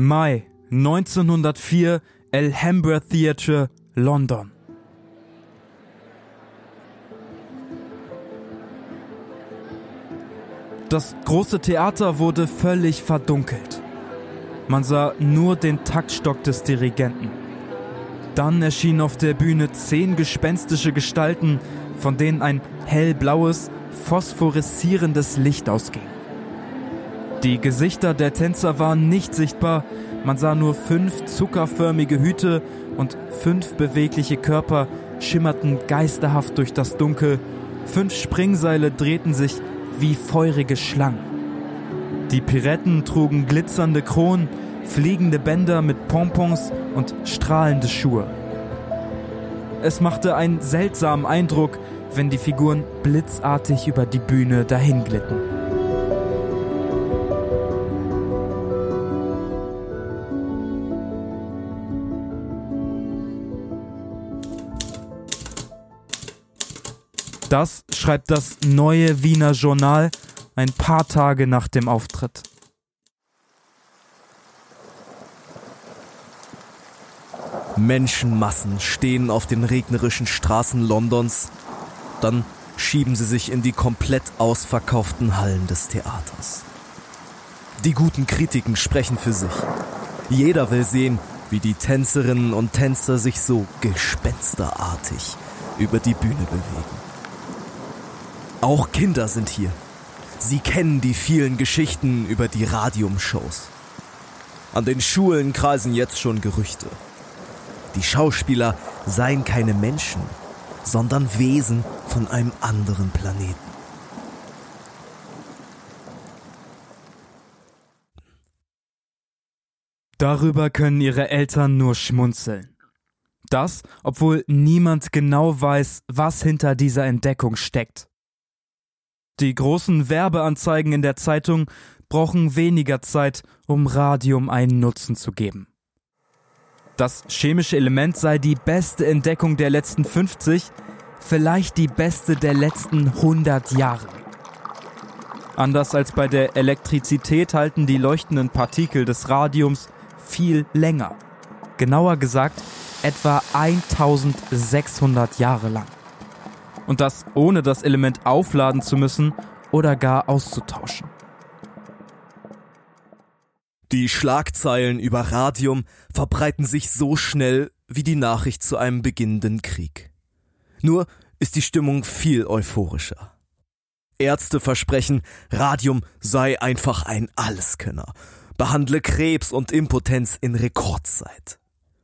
Mai 1904 Alhambra Theatre, London. Das große Theater wurde völlig verdunkelt. Man sah nur den Taktstock des Dirigenten. Dann erschienen auf der Bühne zehn gespenstische Gestalten, von denen ein hellblaues, phosphoreszierendes Licht ausging. Die Gesichter der Tänzer waren nicht sichtbar, man sah nur fünf zuckerförmige Hüte und fünf bewegliche Körper schimmerten geisterhaft durch das Dunkel, fünf Springseile drehten sich wie feurige Schlangen. Die Piretten trugen glitzernde Kronen, fliegende Bänder mit Pompons und strahlende Schuhe. Es machte einen seltsamen Eindruck, wenn die Figuren blitzartig über die Bühne dahinglitten. Das schreibt das neue Wiener Journal ein paar Tage nach dem Auftritt. Menschenmassen stehen auf den regnerischen Straßen Londons, dann schieben sie sich in die komplett ausverkauften Hallen des Theaters. Die guten Kritiken sprechen für sich. Jeder will sehen, wie die Tänzerinnen und Tänzer sich so gespensterartig über die Bühne bewegen. Auch Kinder sind hier. Sie kennen die vielen Geschichten über die Radiumshows. An den Schulen kreisen jetzt schon Gerüchte. Die Schauspieler seien keine Menschen, sondern Wesen von einem anderen Planeten. Darüber können ihre Eltern nur schmunzeln. Das, obwohl niemand genau weiß, was hinter dieser Entdeckung steckt. Die großen Werbeanzeigen in der Zeitung brauchen weniger Zeit, um Radium einen Nutzen zu geben. Das chemische Element sei die beste Entdeckung der letzten 50, vielleicht die beste der letzten 100 Jahre. Anders als bei der Elektrizität halten die leuchtenden Partikel des Radiums viel länger. Genauer gesagt, etwa 1600 Jahre lang und das ohne das Element aufladen zu müssen oder gar auszutauschen. Die Schlagzeilen über Radium verbreiten sich so schnell wie die Nachricht zu einem beginnenden Krieg. Nur ist die Stimmung viel euphorischer. Ärzte versprechen, Radium sei einfach ein Alleskönner, behandle Krebs und Impotenz in Rekordzeit.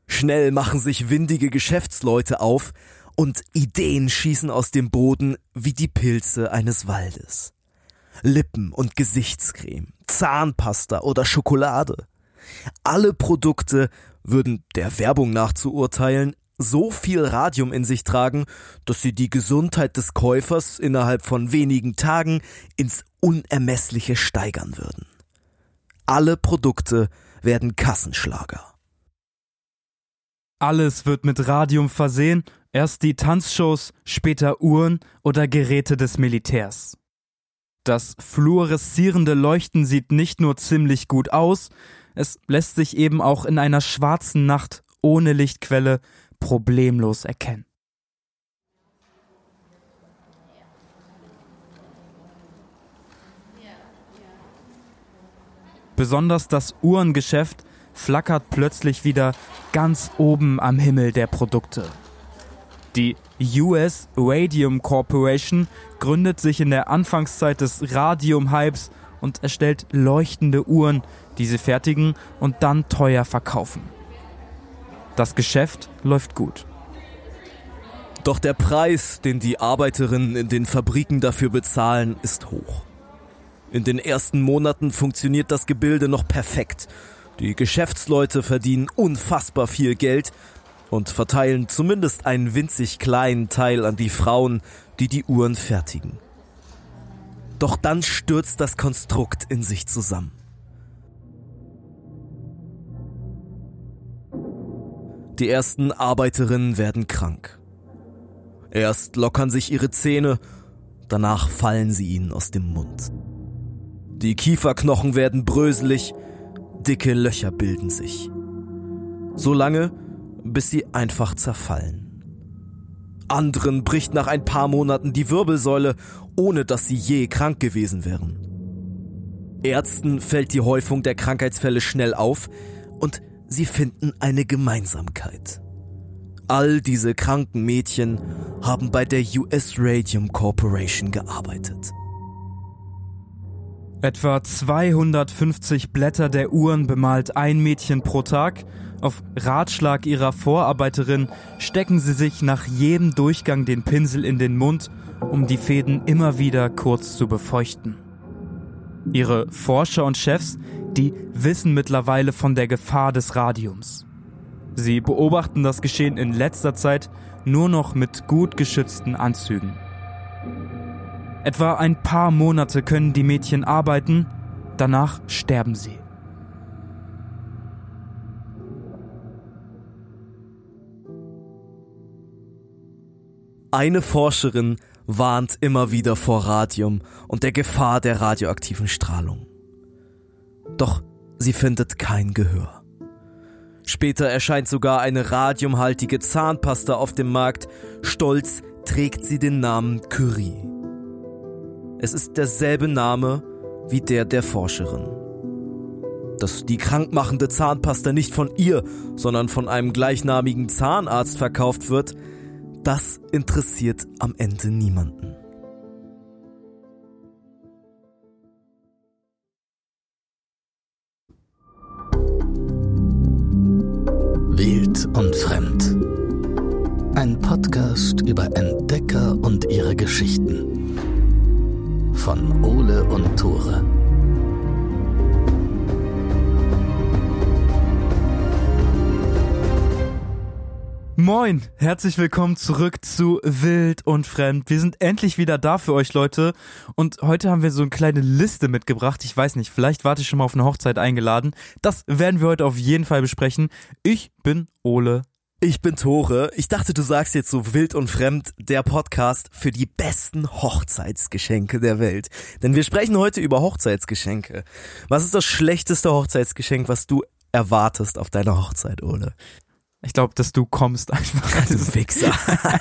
Schnell machen sich windige Geschäftsleute auf und Ideen schießen aus dem Boden wie die Pilze eines Waldes. Lippen- und Gesichtscreme, Zahnpasta oder Schokolade. Alle Produkte würden der Werbung nach zu urteilen so viel Radium in sich tragen, dass sie die Gesundheit des Käufers innerhalb von wenigen Tagen ins Unermessliche steigern würden. Alle Produkte werden Kassenschlager. Alles wird mit Radium versehen Erst die Tanzshows, später Uhren oder Geräte des Militärs. Das fluoreszierende Leuchten sieht nicht nur ziemlich gut aus, es lässt sich eben auch in einer schwarzen Nacht ohne Lichtquelle problemlos erkennen. Besonders das Uhrengeschäft flackert plötzlich wieder ganz oben am Himmel der Produkte. Die US Radium Corporation gründet sich in der Anfangszeit des Radium-Hypes und erstellt leuchtende Uhren, die sie fertigen und dann teuer verkaufen. Das Geschäft läuft gut. Doch der Preis, den die Arbeiterinnen in den Fabriken dafür bezahlen, ist hoch. In den ersten Monaten funktioniert das Gebilde noch perfekt. Die Geschäftsleute verdienen unfassbar viel Geld und verteilen zumindest einen winzig kleinen Teil an die Frauen, die die Uhren fertigen. Doch dann stürzt das Konstrukt in sich zusammen. Die ersten Arbeiterinnen werden krank. Erst lockern sich ihre Zähne, danach fallen sie ihnen aus dem Mund. Die Kieferknochen werden bröselig, Dicke Löcher bilden sich. So lange, bis sie einfach zerfallen. Anderen bricht nach ein paar Monaten die Wirbelsäule, ohne dass sie je krank gewesen wären. Ärzten fällt die Häufung der Krankheitsfälle schnell auf und sie finden eine Gemeinsamkeit. All diese kranken Mädchen haben bei der US Radium Corporation gearbeitet. Etwa 250 Blätter der Uhren bemalt ein Mädchen pro Tag. Auf Ratschlag ihrer Vorarbeiterin stecken sie sich nach jedem Durchgang den Pinsel in den Mund, um die Fäden immer wieder kurz zu befeuchten. Ihre Forscher und Chefs, die wissen mittlerweile von der Gefahr des Radiums. Sie beobachten das Geschehen in letzter Zeit nur noch mit gut geschützten Anzügen. Etwa ein paar Monate können die Mädchen arbeiten, danach sterben sie. Eine Forscherin warnt immer wieder vor Radium und der Gefahr der radioaktiven Strahlung. Doch sie findet kein Gehör. Später erscheint sogar eine radiumhaltige Zahnpasta auf dem Markt. Stolz trägt sie den Namen Curie. Es ist derselbe Name wie der der Forscherin. Dass die krankmachende Zahnpasta nicht von ihr, sondern von einem gleichnamigen Zahnarzt verkauft wird, das interessiert am Ende niemanden. Wild und Fremd. Ein Podcast über Entdecker und ihre Geschichten. Von Ole und Tore. Moin, herzlich willkommen zurück zu Wild und Fremd. Wir sind endlich wieder da für euch Leute und heute haben wir so eine kleine Liste mitgebracht. Ich weiß nicht, vielleicht warte ich schon mal auf eine Hochzeit eingeladen. Das werden wir heute auf jeden Fall besprechen. Ich bin Ole. Ich bin Tore. Ich dachte, du sagst jetzt so wild und fremd der Podcast für die besten Hochzeitsgeschenke der Welt. Denn wir sprechen heute über Hochzeitsgeschenke. Was ist das schlechteste Hochzeitsgeschenk, was du erwartest auf deiner Hochzeit, Ole? Ich glaube, dass du kommst einfach. Du Wichser,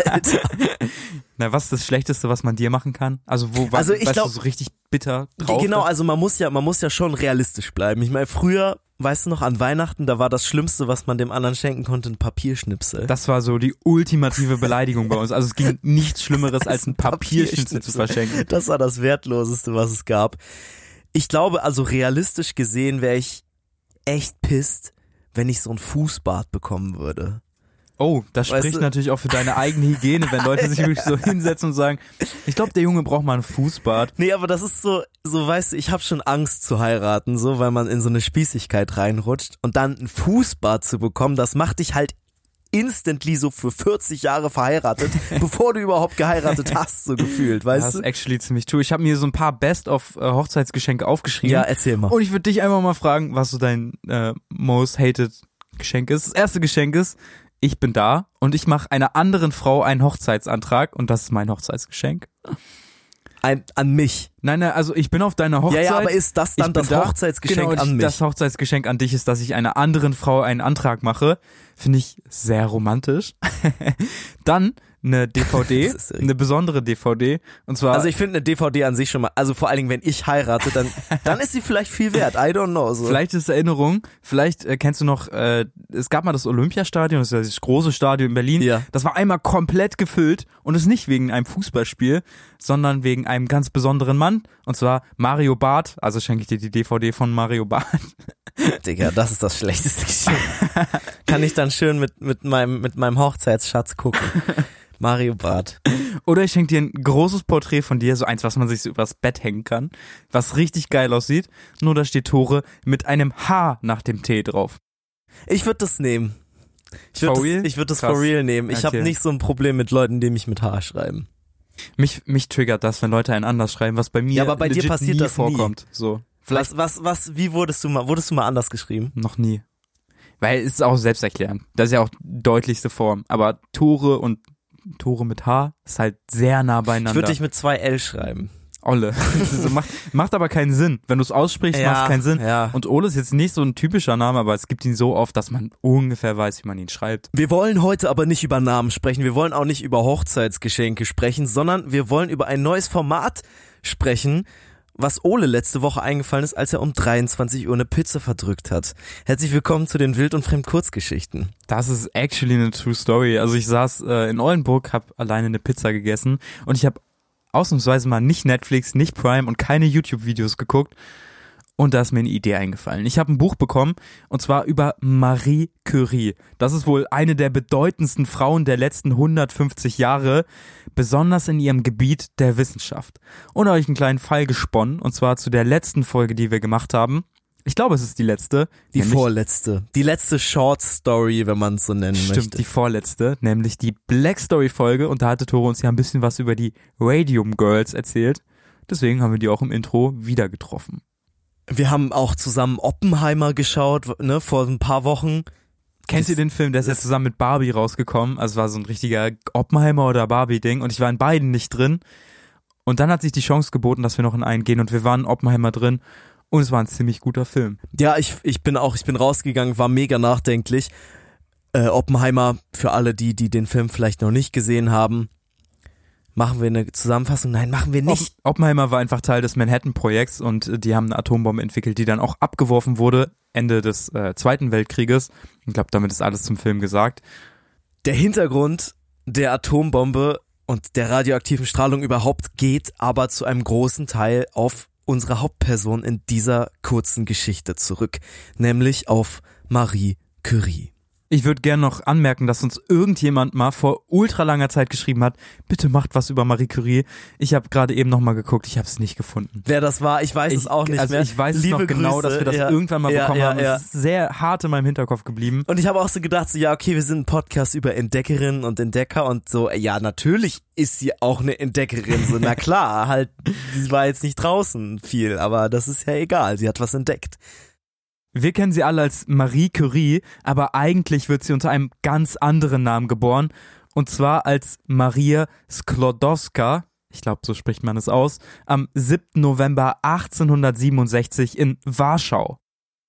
Alter. Na, was ist das Schlechteste, was man dir machen kann? Also wo was, Also ich weißt glaub- du so richtig bitter drauf? Genau, also man muss ja, man muss ja schon realistisch bleiben. Ich meine, früher, weißt du noch, an Weihnachten, da war das Schlimmste, was man dem anderen schenken konnte, ein Papierschnipsel. Das war so die ultimative Beleidigung bei uns. Also es ging nichts Schlimmeres als ein Papierschnitzel zu verschenken. Das war das Wertloseste, was es gab. Ich glaube, also realistisch gesehen wäre ich echt pisst, wenn ich so ein Fußbad bekommen würde. Oh, das Weißt spricht du- natürlich auch für deine eigene Hygiene, wenn Leute sich wirklich so hinsetzen und sagen, ich glaube, der Junge braucht mal ein Fußbad. Nee, aber das ist so, so weißt du, ich habe schon Angst zu heiraten, so, weil man in so eine Spießigkeit reinrutscht und dann ein Fußbad zu bekommen, das macht dich halt instantly so für 40 Jahre verheiratet, bevor du überhaupt geheiratet hast, so gefühlt, Das weißt ist du? actually ziemlich true. Ich habe mir so ein paar Best-of-Hochzeitsgeschenke aufgeschrieben. Ja, erzähl mal. Und ich würde dich einfach mal fragen, was so dein äh, most hated Geschenk ist. Das erste Geschenk ist, ich bin da und ich mache einer anderen Frau einen Hochzeitsantrag und das ist mein Hochzeitsgeschenk. Ein, an mich. Nein, nein, also ich bin auf deiner Hochzeit. Ja, ja, aber ist das dann das da. Hochzeitsgeschenk genau, an ich, mich? Das Hochzeitsgeschenk an dich ist, dass ich einer anderen Frau einen Antrag mache. Finde ich sehr romantisch. Dann eine DVD, Das eine besondere DVD. Und zwar, Also ich finde eine DVD an sich schon mal, also vor allen Dingen, wenn ich heirate, dann, dann ist sie vielleicht viel wert. I don't know. So. vielleicht ist Erinnerung, vielleicht äh, kennst du noch, äh, es gab mal das Olympiastadion, das ist ja dieses große Stadion in Berlin. Ja. Das war einmal komplett gefüllt und es nicht wegen einem Fußballspiel, sondern wegen einem ganz besonderen Mann. Und zwar Mario Barth. Also schenke ich dir die DVD von Mario Barth. Digga, das ist das schlechteste Geschenk. Kann ich dann schön mit, mit meinem, mit meinem Hochzeitsschatz gucken. Mario Bart. Oder ich schenke dir ein großes Porträt von dir, so eins, was man sich so übers Bett hängen kann, was richtig geil aussieht. Nur da steht Tore mit einem H nach dem T drauf. Ich würde das nehmen. Ich würde das, ich würd das Krass. for real nehmen. Ich habe Okay. nicht so ein Problem mit Leuten, die mich mit H schreiben. Mich, mich triggert das, wenn Leute einen anders schreiben, was bei mir Ja, aber bei dir passiert nie das nie. vorkommt. So. Vielleicht Was, was, was, wie wurdest du mal, wurdest du mal anders geschrieben? noch nie. Weil es ist auch selbsterklärend. Das ist ja auch die deutlichste Form. Aber Tore und Tore mit H ist halt sehr nah Ich beieinander. würde dich mit zwei L schreiben. Olle. so macht, macht aber keinen Sinn. Wenn du es aussprichst, Ja, macht es keinen Sinn. ja. Und Ole ist jetzt nicht so ein typischer Name, aber es gibt ihn so oft, dass man ungefähr weiß, wie man ihn schreibt. Wir wollen heute aber nicht über Namen sprechen, wir wollen auch nicht über Hochzeitsgeschenke sprechen, sondern wir wollen über ein neues Format sprechen, was Ole letzte Woche eingefallen ist, als er um 23 Uhr eine Pizza verdrückt hat. Herzlich willkommen zu den Wild- und Fremd-Kurzgeschichten. Das ist actually eine true story. Also ich saß äh, in Oldenburg, habe alleine eine Pizza gegessen und ich habe ausnahmsweise mal nicht Netflix, nicht Prime und keine YouTube-Videos geguckt. Und da ist mir eine Idee eingefallen. Ich habe ein Buch bekommen und zwar über Marie Curie. Das ist wohl eine der bedeutendsten Frauen der letzten 150 Jahre, besonders in ihrem Gebiet der Wissenschaft. Und habe ich einen kleinen Fall gesponnen und zwar zu der letzten Folge, die wir gemacht haben. Ich glaube, es ist die letzte. Die vorletzte. Die letzte Short Story, wenn man es so nennen Stimmt, möchte. die vorletzte, nämlich die Black Story Folge und da hatte Tore uns ja ein bisschen was über die Radium Girls erzählt. Deswegen haben wir die auch im Intro wieder getroffen. Wir haben auch zusammen Oppenheimer geschaut, ne, vor ein paar Wochen. Kennt ihr den Film? Der ist ja zusammen mit Barbie rausgekommen. Also es war so ein richtiger Oppenheimer oder Barbie Ding und ich war in beiden nicht drin. Und dann hat sich die Chance geboten, dass wir noch in einen gehen und wir waren in Oppenheimer drin und es war ein ziemlich guter Film. Ja, ich, ich bin auch, ich bin rausgegangen, war mega nachdenklich. Äh, Oppenheimer, für alle die, die den Film vielleicht noch nicht gesehen haben, machen wir eine Zusammenfassung? Nein, machen wir nicht. Opp Oppenheimer war einfach Teil des Manhattan-Projekts und äh, die haben eine Atombombe entwickelt, die dann auch abgeworfen wurde Ende des äh, Zweiten Weltkrieges. Ich glaube, damit ist alles zum Film gesagt. Der Hintergrund der Atombombe und der radioaktiven Strahlung überhaupt geht aber zu einem großen Teil auf unsere Hauptperson in dieser kurzen Geschichte zurück, nämlich auf Marie Curie. Ich würde gerne noch anmerken, dass uns irgendjemand mal vor ultra langer Zeit geschrieben hat, bitte macht was über Marie Curie. Ich habe gerade eben noch mal geguckt, ich habe es nicht gefunden. Wer das war, ich weiß es Ich- auch nicht also mehr. ich weiß Liebe es noch genau, Grüße. dass wir das ja. irgendwann mal ja, bekommen ja, haben. Ja. Es ist sehr hart in meinem Hinterkopf geblieben. Und ich habe auch so gedacht, so, ja, okay, wir sind ein Podcast über Entdeckerinnen und Entdecker und so, ja, natürlich ist sie auch eine Entdeckerin, so, na klar, halt, sie war jetzt nicht draußen viel, aber das ist ja egal, sie hat was entdeckt. Wir kennen sie alle als Marie Curie, aber eigentlich wird sie unter einem ganz anderen Namen geboren. Und zwar als Maria Sklodowska, ich glaube, so spricht man es aus, am 7. November 1867 in Warschau.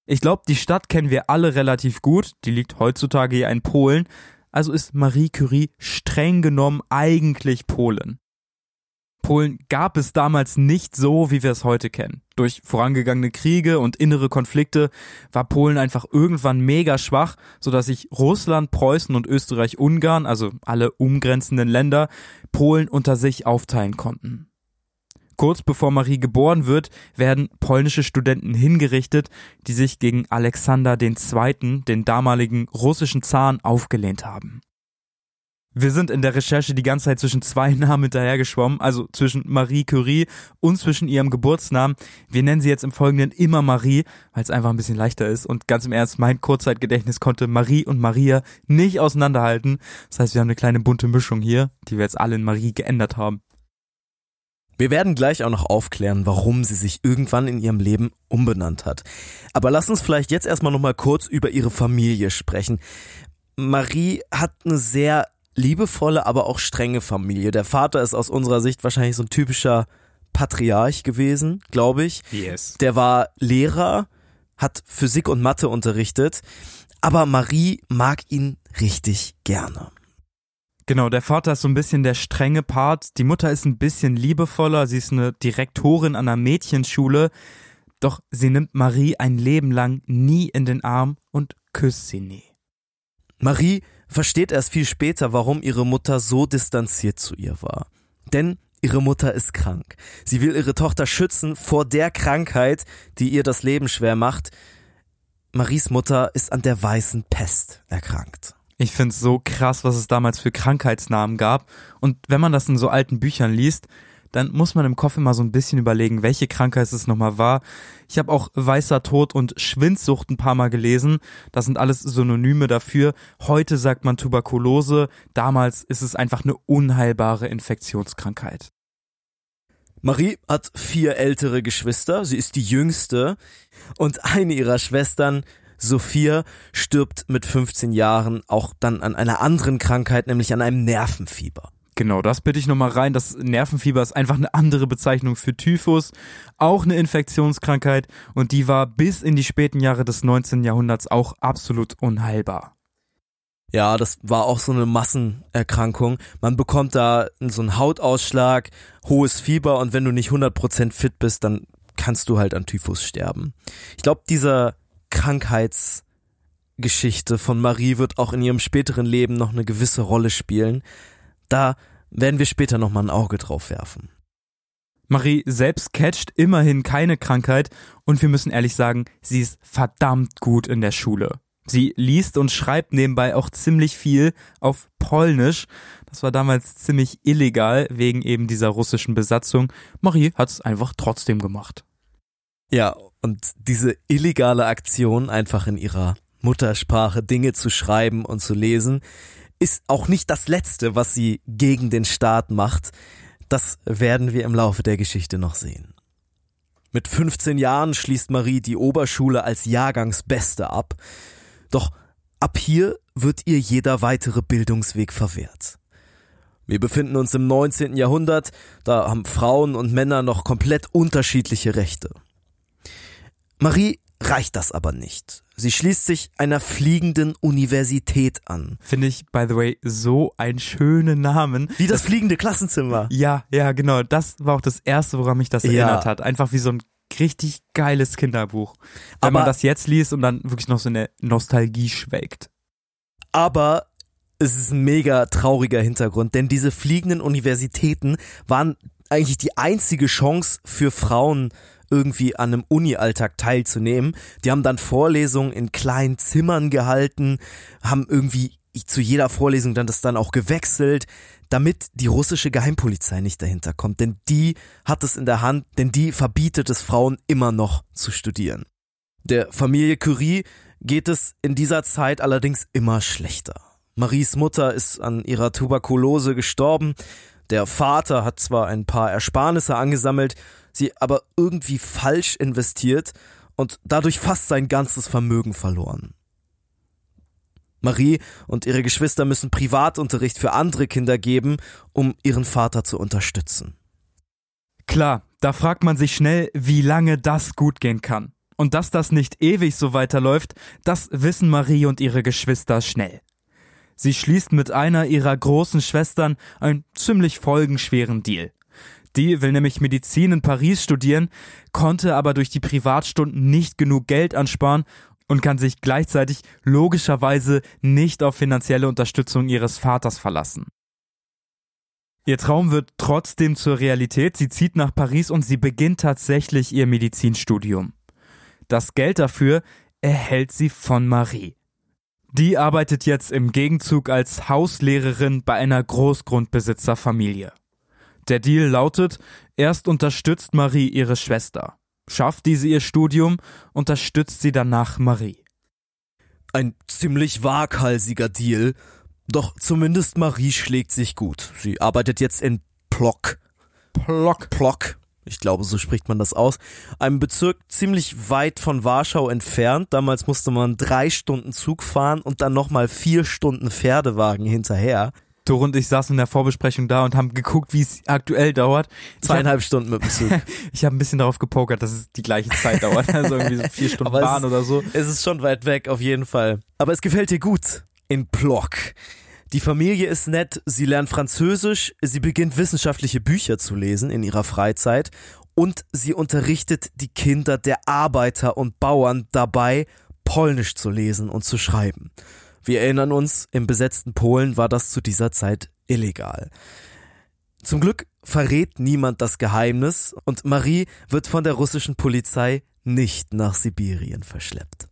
Ich glaube, die Stadt kennen wir alle relativ gut, die liegt heutzutage ja in Polen, also ist Marie Curie streng genommen eigentlich Polen. Polen gab es damals nicht so, wie wir es heute kennen. Durch vorangegangene Kriege und innere Konflikte war Polen einfach irgendwann mega schwach, sodass sich Russland, Preußen und Österreich-Ungarn, also alle umgrenzenden Länder, Polen unter sich aufteilen konnten. Kurz bevor Marie geboren wird, werden polnische Studenten hingerichtet, die sich gegen Alexander II., den damaligen russischen Zaren, aufgelehnt haben. Wir sind in der Recherche die ganze Zeit zwischen zwei Namen hinterhergeschwommen, also zwischen Marie Curie und zwischen ihrem Geburtsnamen. Wir nennen sie jetzt im Folgenden immer Marie, weil es einfach ein bisschen leichter ist. Und ganz im Ernst, mein Kurzzeitgedächtnis konnte Marie und Maria nicht auseinanderhalten. Das heißt, wir haben eine kleine bunte Mischung hier, die wir jetzt alle in Marie geändert haben. Wir werden gleich auch noch aufklären, warum sie sich irgendwann in ihrem Leben umbenannt hat. Aber lass uns vielleicht jetzt erstmal nochmal kurz über ihre Familie sprechen. Marie hat eine sehr liebevolle, aber auch strenge Familie. Der Vater ist aus unserer Sicht wahrscheinlich so ein typischer Patriarch gewesen, glaube ich. Yes. Der war Lehrer, hat Physik und Mathe unterrichtet, aber Marie mag ihn richtig gerne. Genau, der Vater ist so ein bisschen der strenge Part. Die Mutter ist ein bisschen liebevoller. Sie ist eine Direktorin an einer Mädchenschule. Doch sie nimmt Marie ein Leben lang nie in den Arm und küsst sie nie. Marie versteht erst viel später, warum ihre Mutter so distanziert zu ihr war. Denn ihre Mutter ist krank. Sie will ihre Tochter schützen vor der Krankheit, die ihr das Leben schwer macht. Maries Mutter ist an der weißen Pest erkrankt. Ich find's so krass, was es damals für Krankheitsnamen gab. Und wenn man das in so alten Büchern liest, dann muss man im Kopf immer so ein bisschen überlegen, welche Krankheit es nochmal war. Ich habe auch weißer Tod und Schwindsucht ein paar Mal gelesen. Das sind alles Synonyme dafür. Heute sagt man Tuberkulose, damals ist es einfach eine unheilbare Infektionskrankheit. Marie hat vier ältere Geschwister, sie ist die jüngste und eine ihrer Schwestern, Sophia, stirbt mit 15 Jahren auch dann an einer anderen Krankheit, nämlich an einem Nervenfieber. Genau, das bitte ich nochmal rein. Das Nervenfieber ist einfach eine andere Bezeichnung für Typhus, auch eine Infektionskrankheit und die war bis in die späten Jahre des 19. Jahrhunderts auch absolut unheilbar. Ja, das war auch so eine Massenerkrankung. Man bekommt da so einen Hautausschlag, hohes Fieber und wenn du nicht 100% fit bist, dann kannst du halt an Typhus sterben. Ich glaube, dieser Krankheitsgeschichte von Marie wird auch in ihrem späteren Leben noch eine gewisse Rolle spielen. Da werden wir später nochmal ein Auge drauf werfen. Marie selbst catcht immerhin keine Krankheit und wir müssen ehrlich sagen, sie ist verdammt gut in der Schule. Sie liest und schreibt nebenbei auch ziemlich viel auf Polnisch. Das war damals ziemlich illegal wegen eben dieser russischen Besatzung. Marie hat es einfach trotzdem gemacht. Ja, und diese illegale Aktion, einfach in ihrer Muttersprache Dinge zu schreiben und zu lesen, ist auch nicht das Letzte, was sie gegen den Staat macht. Das werden wir im Laufe der Geschichte noch sehen. Mit 15 Jahren schließt Marie die Oberschule als Jahrgangsbeste ab. Doch ab hier wird ihr jeder weitere Bildungsweg verwehrt. Wir befinden uns im 19. Jahrhundert, da haben Frauen und Männer noch komplett unterschiedliche Rechte. Marie reicht das aber nicht. Sie schließt sich einer fliegenden Universität an. Finde ich, by the way, so einen schönen Namen. Wie das, das fliegende Klassenzimmer. Ja, ja, genau. Das war auch das erste, woran mich das ja. erinnert hat. Einfach wie so ein richtig geiles Kinderbuch. Wenn aber, man das jetzt liest und dann wirklich noch so eine Nostalgie schwelgt. Aber es ist ein mega trauriger Hintergrund, denn diese fliegenden Universitäten waren eigentlich die einzige Chance für Frauen irgendwie an einem Uni-Alltag teilzunehmen. Die haben dann Vorlesungen in kleinen Zimmern gehalten, haben irgendwie zu jeder Vorlesung dann das dann auch gewechselt, damit die russische Geheimpolizei nicht dahinter kommt, denn die hat es in der Hand, denn die verbietet es Frauen immer noch zu studieren. Der Familie Curie geht es in dieser Zeit allerdings immer schlechter. Maries Mutter ist an ihrer Tuberkulose gestorben, der Vater hat zwar ein paar Ersparnisse angesammelt, sie aber irgendwie falsch investiert und dadurch fast sein ganzes Vermögen verloren. Marie und ihre Geschwister müssen Privatunterricht für andere Kinder geben, um ihren Vater zu unterstützen. Klar, da fragt man sich schnell, wie lange das gut gehen kann. Und dass das nicht ewig so weiterläuft, das wissen Marie und ihre Geschwister schnell. Sie schließt mit einer ihrer großen Schwestern einen ziemlich folgenschweren Deal. Die will nämlich Medizin in Paris studieren, konnte aber durch die Privatstunden nicht genug Geld ansparen und kann sich gleichzeitig logischerweise nicht auf finanzielle Unterstützung ihres Vaters verlassen. Ihr Traum wird trotzdem zur Realität. Sie zieht nach Paris und sie beginnt tatsächlich ihr Medizinstudium. Das Geld dafür erhält sie von Marie. Die arbeitet jetzt im Gegenzug als Hauslehrerin bei einer Großgrundbesitzerfamilie. Der Deal lautet, erst unterstützt Marie ihre Schwester. Schafft diese ihr Studium, unterstützt sie danach Marie. Ein ziemlich waghalsiger Deal, doch zumindest Marie schlägt sich gut. Sie arbeitet jetzt in Plock. Plock. Plock ich glaube, so spricht man das aus, einem Bezirk ziemlich weit von Warschau entfernt. Damals musste man drei Stunden Zug fahren und dann nochmal vier Stunden Pferdewagen hinterher. Tore und ich saßen in der Vorbesprechung da und haben geguckt, wie es aktuell dauert. Zweieinhalb hab, Stunden mit dem Zug. ich habe ein bisschen darauf gepokert, dass es die gleiche Zeit dauert. Also irgendwie so vier Stunden Bahn ist, oder so. Es ist schon weit weg, auf jeden Fall. Aber es gefällt dir gut. In Plock. Die Familie ist nett, sie lernt Französisch, sie beginnt wissenschaftliche Bücher zu lesen in ihrer Freizeit und sie unterrichtet die Kinder der Arbeiter und Bauern dabei, Polnisch zu lesen und zu schreiben. Wir erinnern uns, im besetzten Polen war das zu dieser Zeit illegal. Zum Glück verrät niemand das Geheimnis und Marie wird von der russischen Polizei nicht nach Sibirien verschleppt.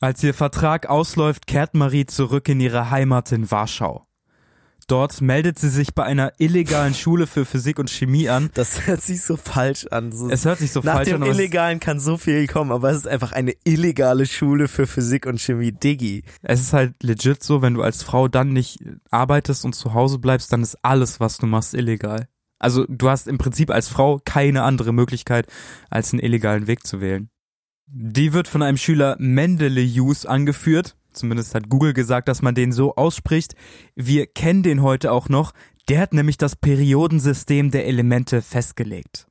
Als ihr Vertrag ausläuft, kehrt Marie zurück in ihre Heimat in Warschau. Dort meldet sie sich bei einer illegalen Schule für Physik und Chemie an. Das hört sich so falsch an. So es hört sich so falsch an. Nach dem Illegalen kann so viel kommen, aber es ist einfach eine illegale Schule für Physik und Chemie. Diggi. Es ist halt legit so, wenn du als Frau dann nicht arbeitest und zu Hause bleibst, dann ist alles, was du machst, illegal. Also du hast im Prinzip als Frau keine andere Möglichkeit, als einen illegalen Weg zu wählen. Die wird von einem Schüler Mendele Hughes angeführt. Zumindest hat Google gesagt, dass man den so ausspricht. Wir kennen den heute auch noch. Der hat nämlich das Periodensystem der Elemente festgelegt.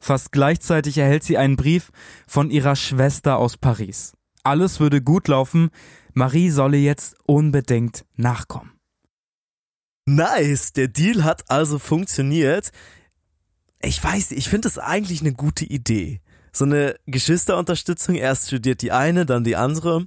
Fast gleichzeitig erhält sie einen Brief von ihrer Schwester aus Paris. Alles würde gut laufen, Marie solle jetzt unbedingt nachkommen. Nice, der Deal hat also funktioniert. Ich weiß, ich finde es eigentlich eine gute Idee. So eine Geschwisterunterstützung, erst studiert die eine, dann die andere.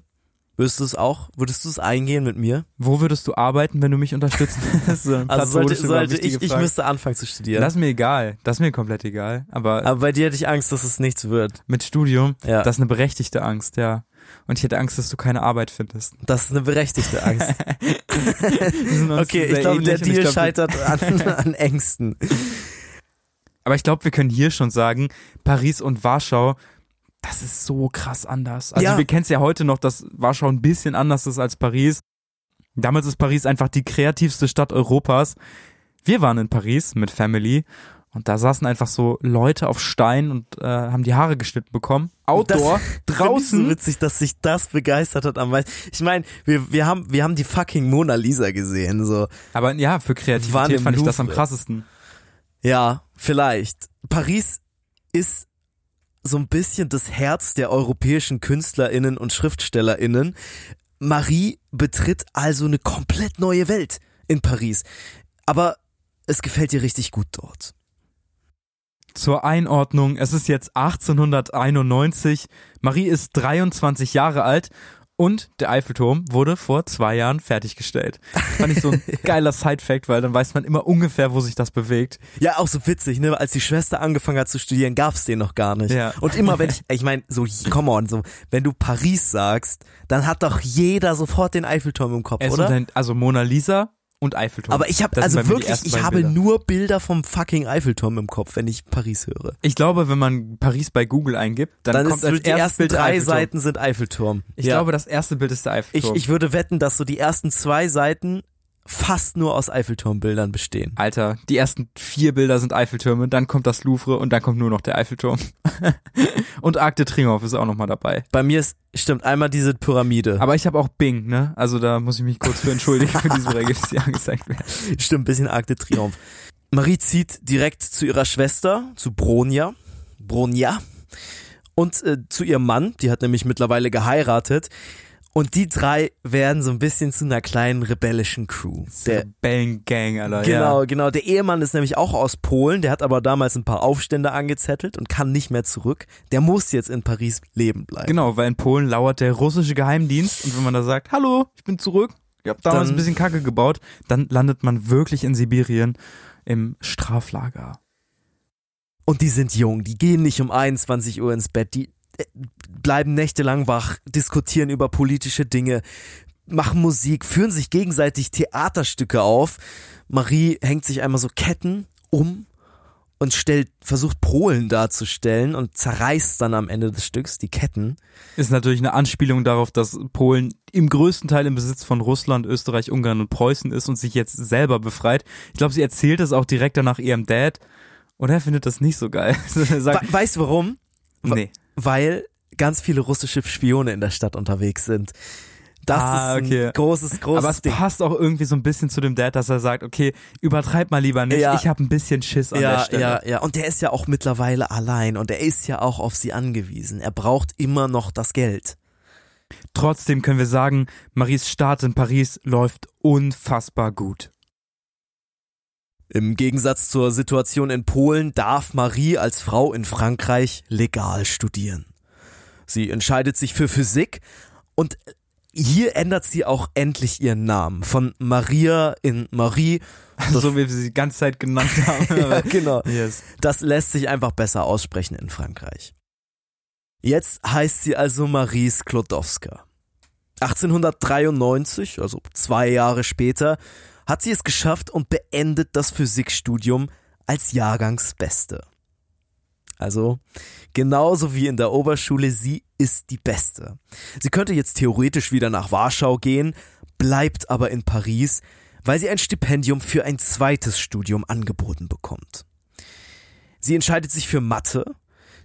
Würdest du es auch, würdest du es eingehen mit mir? Wo würdest du arbeiten, wenn du mich unterstützen würdest? also sollte, sollte ich, ich müsste anfangen zu studieren. Das ist mir egal. Das ist mir komplett egal. Aber, Aber bei dir hätte ich Angst, dass es nichts wird. Mit Studium? Ja. Das ist eine berechtigte Angst, ja. Und ich hätte Angst, dass du keine Arbeit findest. Das ist eine berechtigte Angst. okay, ich glaube, der Deal glaub, scheitert an, an Ängsten. Aber ich glaube, wir können hier schon sagen, Paris und Warschau das ist so krass anders. Also ja. wir kennen es ja heute noch, dass Warschau ein bisschen anders ist als Paris. Damals ist Paris einfach die kreativste Stadt Europas. Wir waren in Paris mit Family und da saßen einfach so Leute auf Stein und äh, haben die Haare geschnitten bekommen. Outdoor, das, draußen. So witzig, dass sich das begeistert hat am meisten. Ich meine, wir, wir, haben, wir haben die fucking Mona Lisa gesehen. so. Aber ja, für Kreativität fand ich das am krassesten. Ja, vielleicht. Paris ist so ein bisschen das Herz der europäischen KünstlerInnen und SchriftstellerInnen. Marie betritt also eine komplett neue Welt in Paris. Aber es gefällt ihr richtig gut dort. Zur Einordnung, es ist jetzt 1891, Marie ist 23 Jahre alt und der Eiffelturm wurde vor zwei Jahren fertiggestellt. Fand ich so ein geiler Side-Fact, weil dann weiß man immer ungefähr, wo sich das bewegt. Ja, auch so witzig, ne? Als die Schwester angefangen hat zu studieren, gab's den noch gar nicht. Ja. Und immer wenn ich, ich meine, so, come on, so, wenn du Paris sagst, dann hat doch jeder sofort den Eiffelturm im Kopf, es oder? Dein, also Mona Lisa und Eiffelturm. Aber ich habe also wirklich, ich habe Bilder. nur Bilder vom fucking Eiffelturm im Kopf, wenn ich Paris höre. Ich glaube, wenn man Paris bei Google eingibt, dann, dann kommt ist als die ersten Bild drei Seiten sind Eiffelturm. Ich ja. glaube, das erste Bild ist der Eiffelturm. Ich, ich würde wetten, dass so die ersten zwei Seiten fast nur aus Eiffelturmbildern bestehen. Alter, die ersten vier Bilder sind Eiffeltürme, dann kommt das Louvre und dann kommt nur noch der Eiffelturm. und Arc de Triomphe ist auch nochmal dabei. Bei mir ist, stimmt, einmal diese Pyramide. Aber ich habe auch Bing, ne? Also da muss ich mich kurz für entschuldigen für diese Ergebnisse, die angezeigt werden. Stimmt, bisschen Arc de Triomphe. Marie zieht direkt zu ihrer Schwester, zu Bronja. Bronja. Und äh, zu ihrem Mann, die hat nämlich mittlerweile geheiratet. Und die drei werden so ein bisschen zu einer kleinen rebellischen Crew. Der Rebellengang, Alter. Genau, ja. genau. Der Ehemann ist nämlich auch aus Polen, der hat aber damals ein paar Aufstände angezettelt und kann nicht mehr zurück. Der muss jetzt in Paris leben bleiben. Genau, weil in Polen lauert der russische Geheimdienst und wenn man da sagt, hallo, ich bin zurück, ich hab damals dann, ein bisschen Kacke gebaut, dann landet man wirklich in Sibirien im Straflager. Und die sind jung, die gehen nicht um 21 Uhr ins Bett, die bleiben nächtelang wach, diskutieren über politische Dinge, machen Musik, führen sich gegenseitig Theaterstücke auf. Marie hängt sich einmal so Ketten um und stellt, versucht Prolen darzustellen und zerreißt dann am Ende des Stücks die Ketten. Ist natürlich eine Anspielung darauf, dass Polen im größten Teil im Besitz von Russland, Österreich, Ungarn und Preußen ist und sich jetzt selber befreit. Ich glaube, sie erzählt es auch direkt danach ihrem Dad und er findet das nicht so geil. Sagt, weißt du warum? Nee weil ganz viele russische Spione in der Stadt unterwegs sind. Das ah, ist ein großes, großes Aber es Ding. passt auch irgendwie so ein bisschen zu dem Dad, dass er sagt, okay, übertreib mal lieber nicht, ja. ich habe ein bisschen Schiss an ja, der Stelle. Ja, ja, und der ist ja auch mittlerweile allein und er ist ja auch auf sie angewiesen. Er braucht immer noch das Geld. Trotzdem können wir sagen, Maries Start in Paris läuft unfassbar gut. Im Gegensatz zur Situation in Polen darf Marie als Frau in Frankreich legal studieren. Sie entscheidet sich für Physik und hier ändert sie auch endlich ihren Namen von Maria in Marie. so wie wir sie die ganze Zeit genannt haben. ja, genau. Yes. Das lässt sich einfach besser aussprechen in Frankreich. Jetzt heißt sie also Marie Sklodowska. 1893, also zwei Jahre später, hat sie es geschafft und beendet das Physikstudium als Jahrgangsbeste. Also, genauso wie in der Oberschule, sie ist die Beste. Sie könnte jetzt theoretisch wieder nach Warschau gehen, bleibt aber in Paris, weil sie ein Stipendium für ein zweites Studium angeboten bekommt. Sie entscheidet sich für Mathe,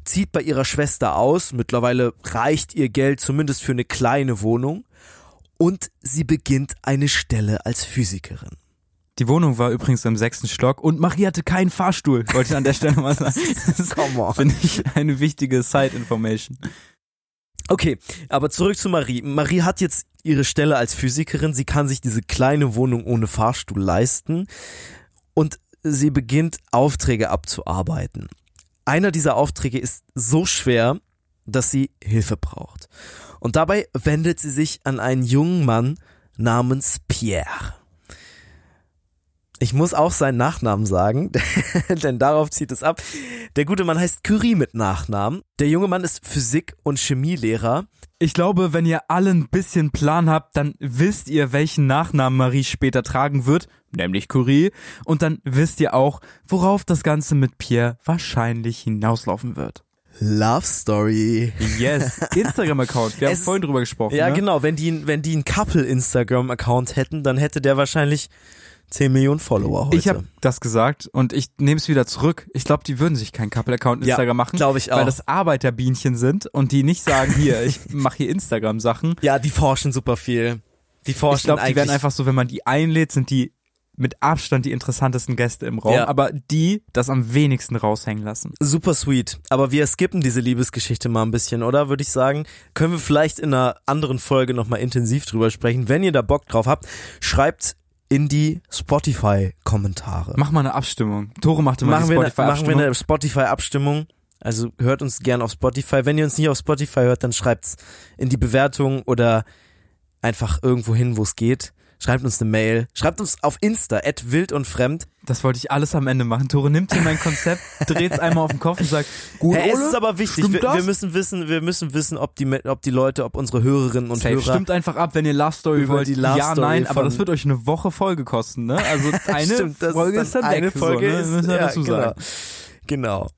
zieht bei ihrer Schwester aus, mittlerweile reicht ihr Geld zumindest für eine kleine Wohnung und sie beginnt eine Stelle als Physikerin. Die Wohnung war übrigens im sechsten Stock und Marie hatte keinen Fahrstuhl, wollte ich an der Stelle mal sagen. Das Come on. finde ich eine wichtige Side-Information. Okay, aber zurück zu Marie. Marie hat jetzt ihre Stelle als Physikerin. Sie kann sich diese kleine Wohnung ohne Fahrstuhl leisten und sie beginnt Aufträge abzuarbeiten. Einer dieser Aufträge ist so schwer, dass sie Hilfe braucht. Und dabei wendet sie sich an einen jungen Mann namens Pierre. Ich muss auch seinen Nachnamen sagen, denn darauf zieht es ab. Der gute Mann heißt Curie mit Nachnamen. Der junge Mann ist Physik- und Chemielehrer. Ich glaube, wenn ihr alle ein bisschen Plan habt, dann wisst ihr, welchen Nachnamen Marie später tragen wird, nämlich Curie. Und dann wisst ihr auch, worauf das Ganze mit Pierre wahrscheinlich hinauslaufen wird. Love Story. Yes, Instagram-Account. Wir haben Es- vorhin drüber gesprochen. Ja, ne? genau. Wenn die, wenn die einen Couple-Instagram-Account hätten, dann hätte der wahrscheinlich 10 Millionen Follower heute. Ich habe das gesagt und ich nehme es wieder zurück. Ich glaube, die würden sich keinen Couple-Account Ja, Instagram machen, glaub ich auch. weil das Arbeiterbienchen sind und die nicht sagen, hier, ich mache hier Instagram-Sachen. ja, die forschen super viel. Die forschen Ich glaube, die werden einfach so, wenn man die einlädt, sind die mit Abstand die interessantesten Gäste im Raum, Ja. aber die das am wenigsten raushängen lassen. Super sweet. Aber wir skippen diese Liebesgeschichte mal ein bisschen, oder? Würde ich sagen. Können wir vielleicht in einer anderen Folge nochmal intensiv drüber sprechen. Wenn ihr da Bock drauf habt, schreibt in die Spotify-Kommentare. Mach mal eine Abstimmung. Tore machte mal machen, eine, machen wir Spotify-Abstimmung. eine Spotify-Abstimmung. Also hört uns gern auf Spotify. Wenn ihr uns nicht auf Spotify hört, dann schreibt's in die Bewertung oder einfach irgendwo hin, wo es geht. Schreibt uns eine Mail. Schreibt uns auf Insta, at wild und fremd. Das wollte ich alles am Ende machen. Tore nimmt hier mein Konzept, dreht's einmal auf den Kopf und sagt, gut, Hey, es Ole, ist aber wichtig. Wir, wir müssen wissen, wir müssen wissen, ob die, ob die Leute, ob unsere Hörerinnen und Safe. Hörer Stimmt einfach ab, wenn ihr Love Story Über wollt. die Love ja, Story nein, aber das wird euch eine Woche Folge kosten, ne? Also eine Stimmt, Folge ist dann eine weg. Folge so, ne? ist, Müssen wir ja, dazu genau. sagen. Genau.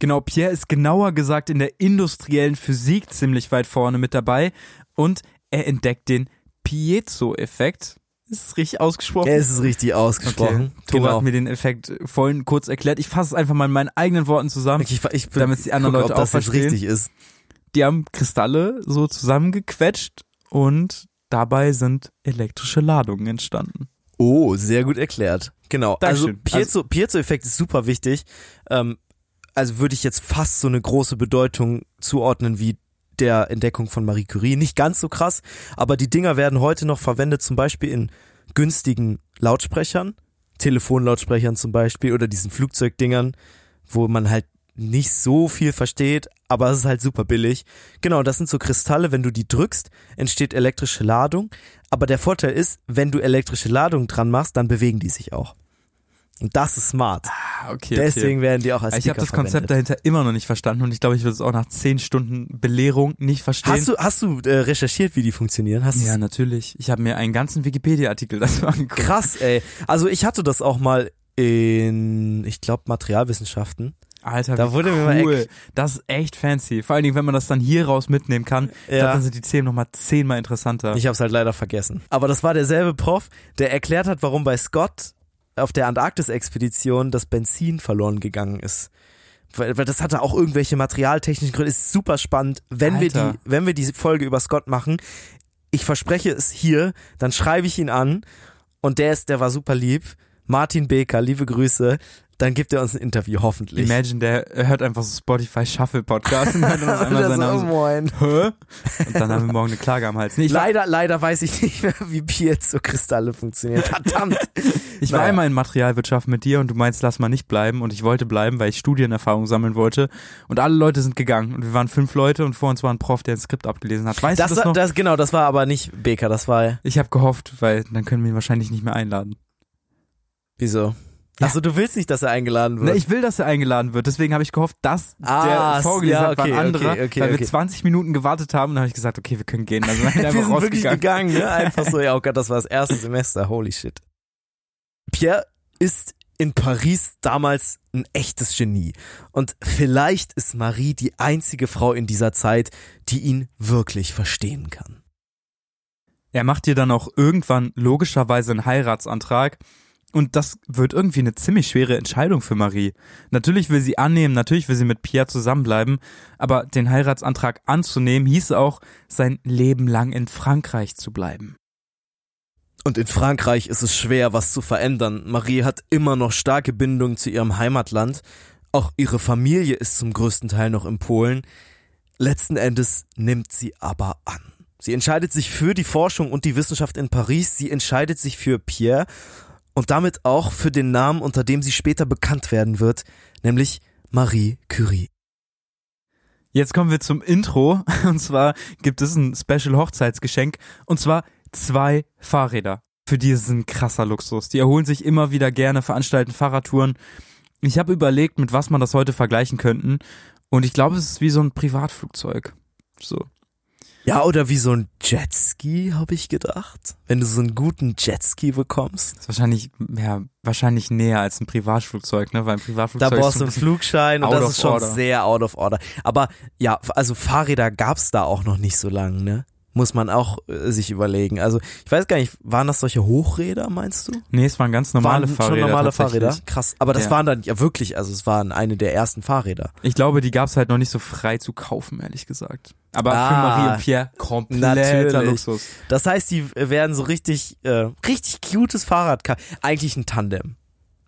Genau, Pierre ist genauer gesagt in der industriellen Physik ziemlich weit vorne mit dabei und er entdeckt den Piezo-Effekt. Ist es richtig ausgesprochen? Ja, es ist richtig ausgesprochen. Okay. Tore Genau. hat mir den Effekt vorhin kurz erklärt. Ich fasse es einfach mal in meinen eigenen Worten zusammen. Okay, ich, ich bin, Damit's die anderen guck, Leute ob das auch verstehen. richtig ist. Die haben Kristalle so zusammengequetscht und dabei sind elektrische Ladungen entstanden. Oh, sehr gut erklärt. Genau. Dankeschön. Also Piezo, Piezo-Effekt ist super wichtig. Ähm, also würde ich jetzt fast so eine große Bedeutung zuordnen wie der Entdeckung von Marie Curie. Nicht ganz so krass, aber die Dinger werden heute noch verwendet, zum Beispiel in günstigen Lautsprechern, Telefonlautsprechern zum Beispiel oder diesen Flugzeugdingern, wo man halt nicht so viel versteht, aber es ist halt super billig. Genau, das sind so Kristalle, wenn du die drückst, entsteht elektrische Ladung, aber der Vorteil ist, wenn du elektrische Ladung dran machst, dann bewegen die sich auch. Und das ist smart. Ah, okay. Deswegen werden die auch als Ich habe das Konzept verwendet. dahinter immer noch nicht verstanden und ich glaube, ich würde es auch nach zehn Stunden Belehrung nicht verstehen. Hast du, hast du äh, recherchiert, wie die funktionieren? Hast ja, natürlich. Ich habe mir einen ganzen Wikipedia-Artikel dazu angeguckt. Krass, ey. Also ich hatte das auch mal in, ich glaube, Materialwissenschaften. Alter, Da wurde mir mal cool. Das ist echt fancy. Vor allen Dingen, wenn man das dann hier raus mitnehmen kann, Ja. glaub, dann sind die Themen nochmal zehnmal interessanter. Ich habe es halt leider vergessen. Aber das war derselbe Prof, der erklärt hat, warum bei Scott auf der Antarktis-Expedition das Benzin verloren gegangen ist. Weil, weil das hatte auch irgendwelche materialtechnischen Gründe. Ist super spannend. Wenn wir die, wenn wir die Folge über Scott machen, ich verspreche es hier, dann schreibe ich ihn an und der ist, der war super lieb. Martin Beker, liebe Grüße. Dann gibt er uns ein Interview, hoffentlich. Imagine, der hört einfach so Spotify Shuffle Podcast und hört einmal seinen Namen oh, so, moin. Hä? Und dann haben wir morgen eine Klage am Hals. Nee, war, Leider, leider weiß ich nicht mehr, wie Piezo-Kristalle funktionieren. Verdammt. ich war naja. einmal in Materialwirtschaft mit dir und du meinst, lass mal nicht bleiben und ich wollte bleiben, weil ich Studienerfahrung sammeln wollte und alle Leute sind gegangen und wir waren fünf Leute und vor uns war ein Prof, der ein Skript abgelesen hat. Weißt Das, du das war, noch? das, genau, das war aber nicht Beker, das war, ich habe gehofft, weil dann können wir ihn wahrscheinlich nicht mehr einladen. wieso? Ja. Achso, du willst nicht, dass er eingeladen wird. Ne, ich will, dass er eingeladen wird. Deswegen habe ich gehofft, dass Ah, der vorgelesen ja, hat, war ein okay, anderer, okay, okay, weil okay. wir 20 Minuten gewartet haben. Und dann habe ich gesagt, okay, wir können gehen. Also sind wir wir einfach sind wirklich gegangen, ne? Einfach so, ja, oh Gott, das war das erste Semester, holy shit. Pierre ist in Paris damals ein echtes Genie. Und vielleicht ist Marie die einzige Frau in dieser Zeit, die ihn wirklich verstehen kann. Er macht dir dann auch irgendwann logischerweise einen Heiratsantrag Und das wird irgendwie eine ziemlich schwere Entscheidung für Marie. Natürlich will sie annehmen, natürlich will sie mit Pierre zusammenbleiben, aber den Heiratsantrag anzunehmen hieße auch, sein Leben lang in Frankreich zu bleiben. Und in Frankreich ist es schwer, was zu verändern. Marie hat immer noch starke Bindungen zu ihrem Heimatland. Auch ihre Familie ist zum größten Teil noch in Polen. Letzten Endes nimmt sie aber an. Sie entscheidet sich für die Forschung und die Wissenschaft in Paris. Sie entscheidet sich für Pierre und damit auch für den Namen, unter dem sie später bekannt werden wird, nämlich Marie Curie. Jetzt kommen wir zum Intro und zwar gibt es ein Special Hochzeitsgeschenk und zwar zwei Fahrräder. Für die ist es ein krasser Luxus. Die erholen sich immer wieder gerne, veranstalten Fahrradtouren. Ich habe überlegt, mit was man das heute vergleichen könnten und ich glaube, es ist wie so ein Privatflugzeug. So. Ja, oder wie so ein Jetski, habe ich gedacht. Wenn du so einen guten Jetski bekommst. Das ist wahrscheinlich, ja, wahrscheinlich näher als ein Privatflugzeug, ne? Weil ein Privatflugzeug. Da brauchst du einen Flugschein und das ist schon order. sehr out of order. Aber ja, also Fahrräder gab's da auch noch nicht so lange, ne? Muss man auch äh, sich überlegen. Also ich weiß gar nicht, waren das solche Hochräder, meinst du? Nee, es waren ganz normale waren Fahrräder. Schon normale. Fahrräder? Krass. Aber das Ja. waren dann ja wirklich, also es waren eine der ersten Fahrräder. Ich glaube, die gab's halt noch nicht so frei zu kaufen, ehrlich gesagt. Aber für Ah, Marie und Pierre kompletter. Luxus. Das heißt, die werden so richtig, äh, richtig cutes Fahrrad. Eigentlich ein Tandem.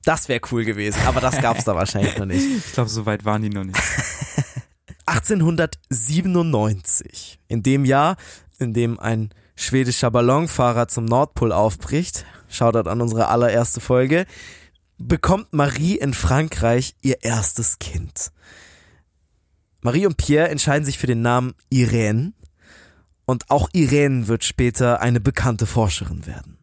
Das wäre cool gewesen, aber das gab's da wahrscheinlich noch nicht. Ich glaube, so weit waren die noch nicht. 1897, in dem Jahr, in dem ein schwedischer Ballonfahrer zum Nordpol aufbricht, Shoutout an unsere allererste Folge, bekommt Marie in Frankreich ihr erstes Kind. Marie und Pierre entscheiden sich für den Namen Irene und auch Irene wird später eine bekannte Forscherin werden.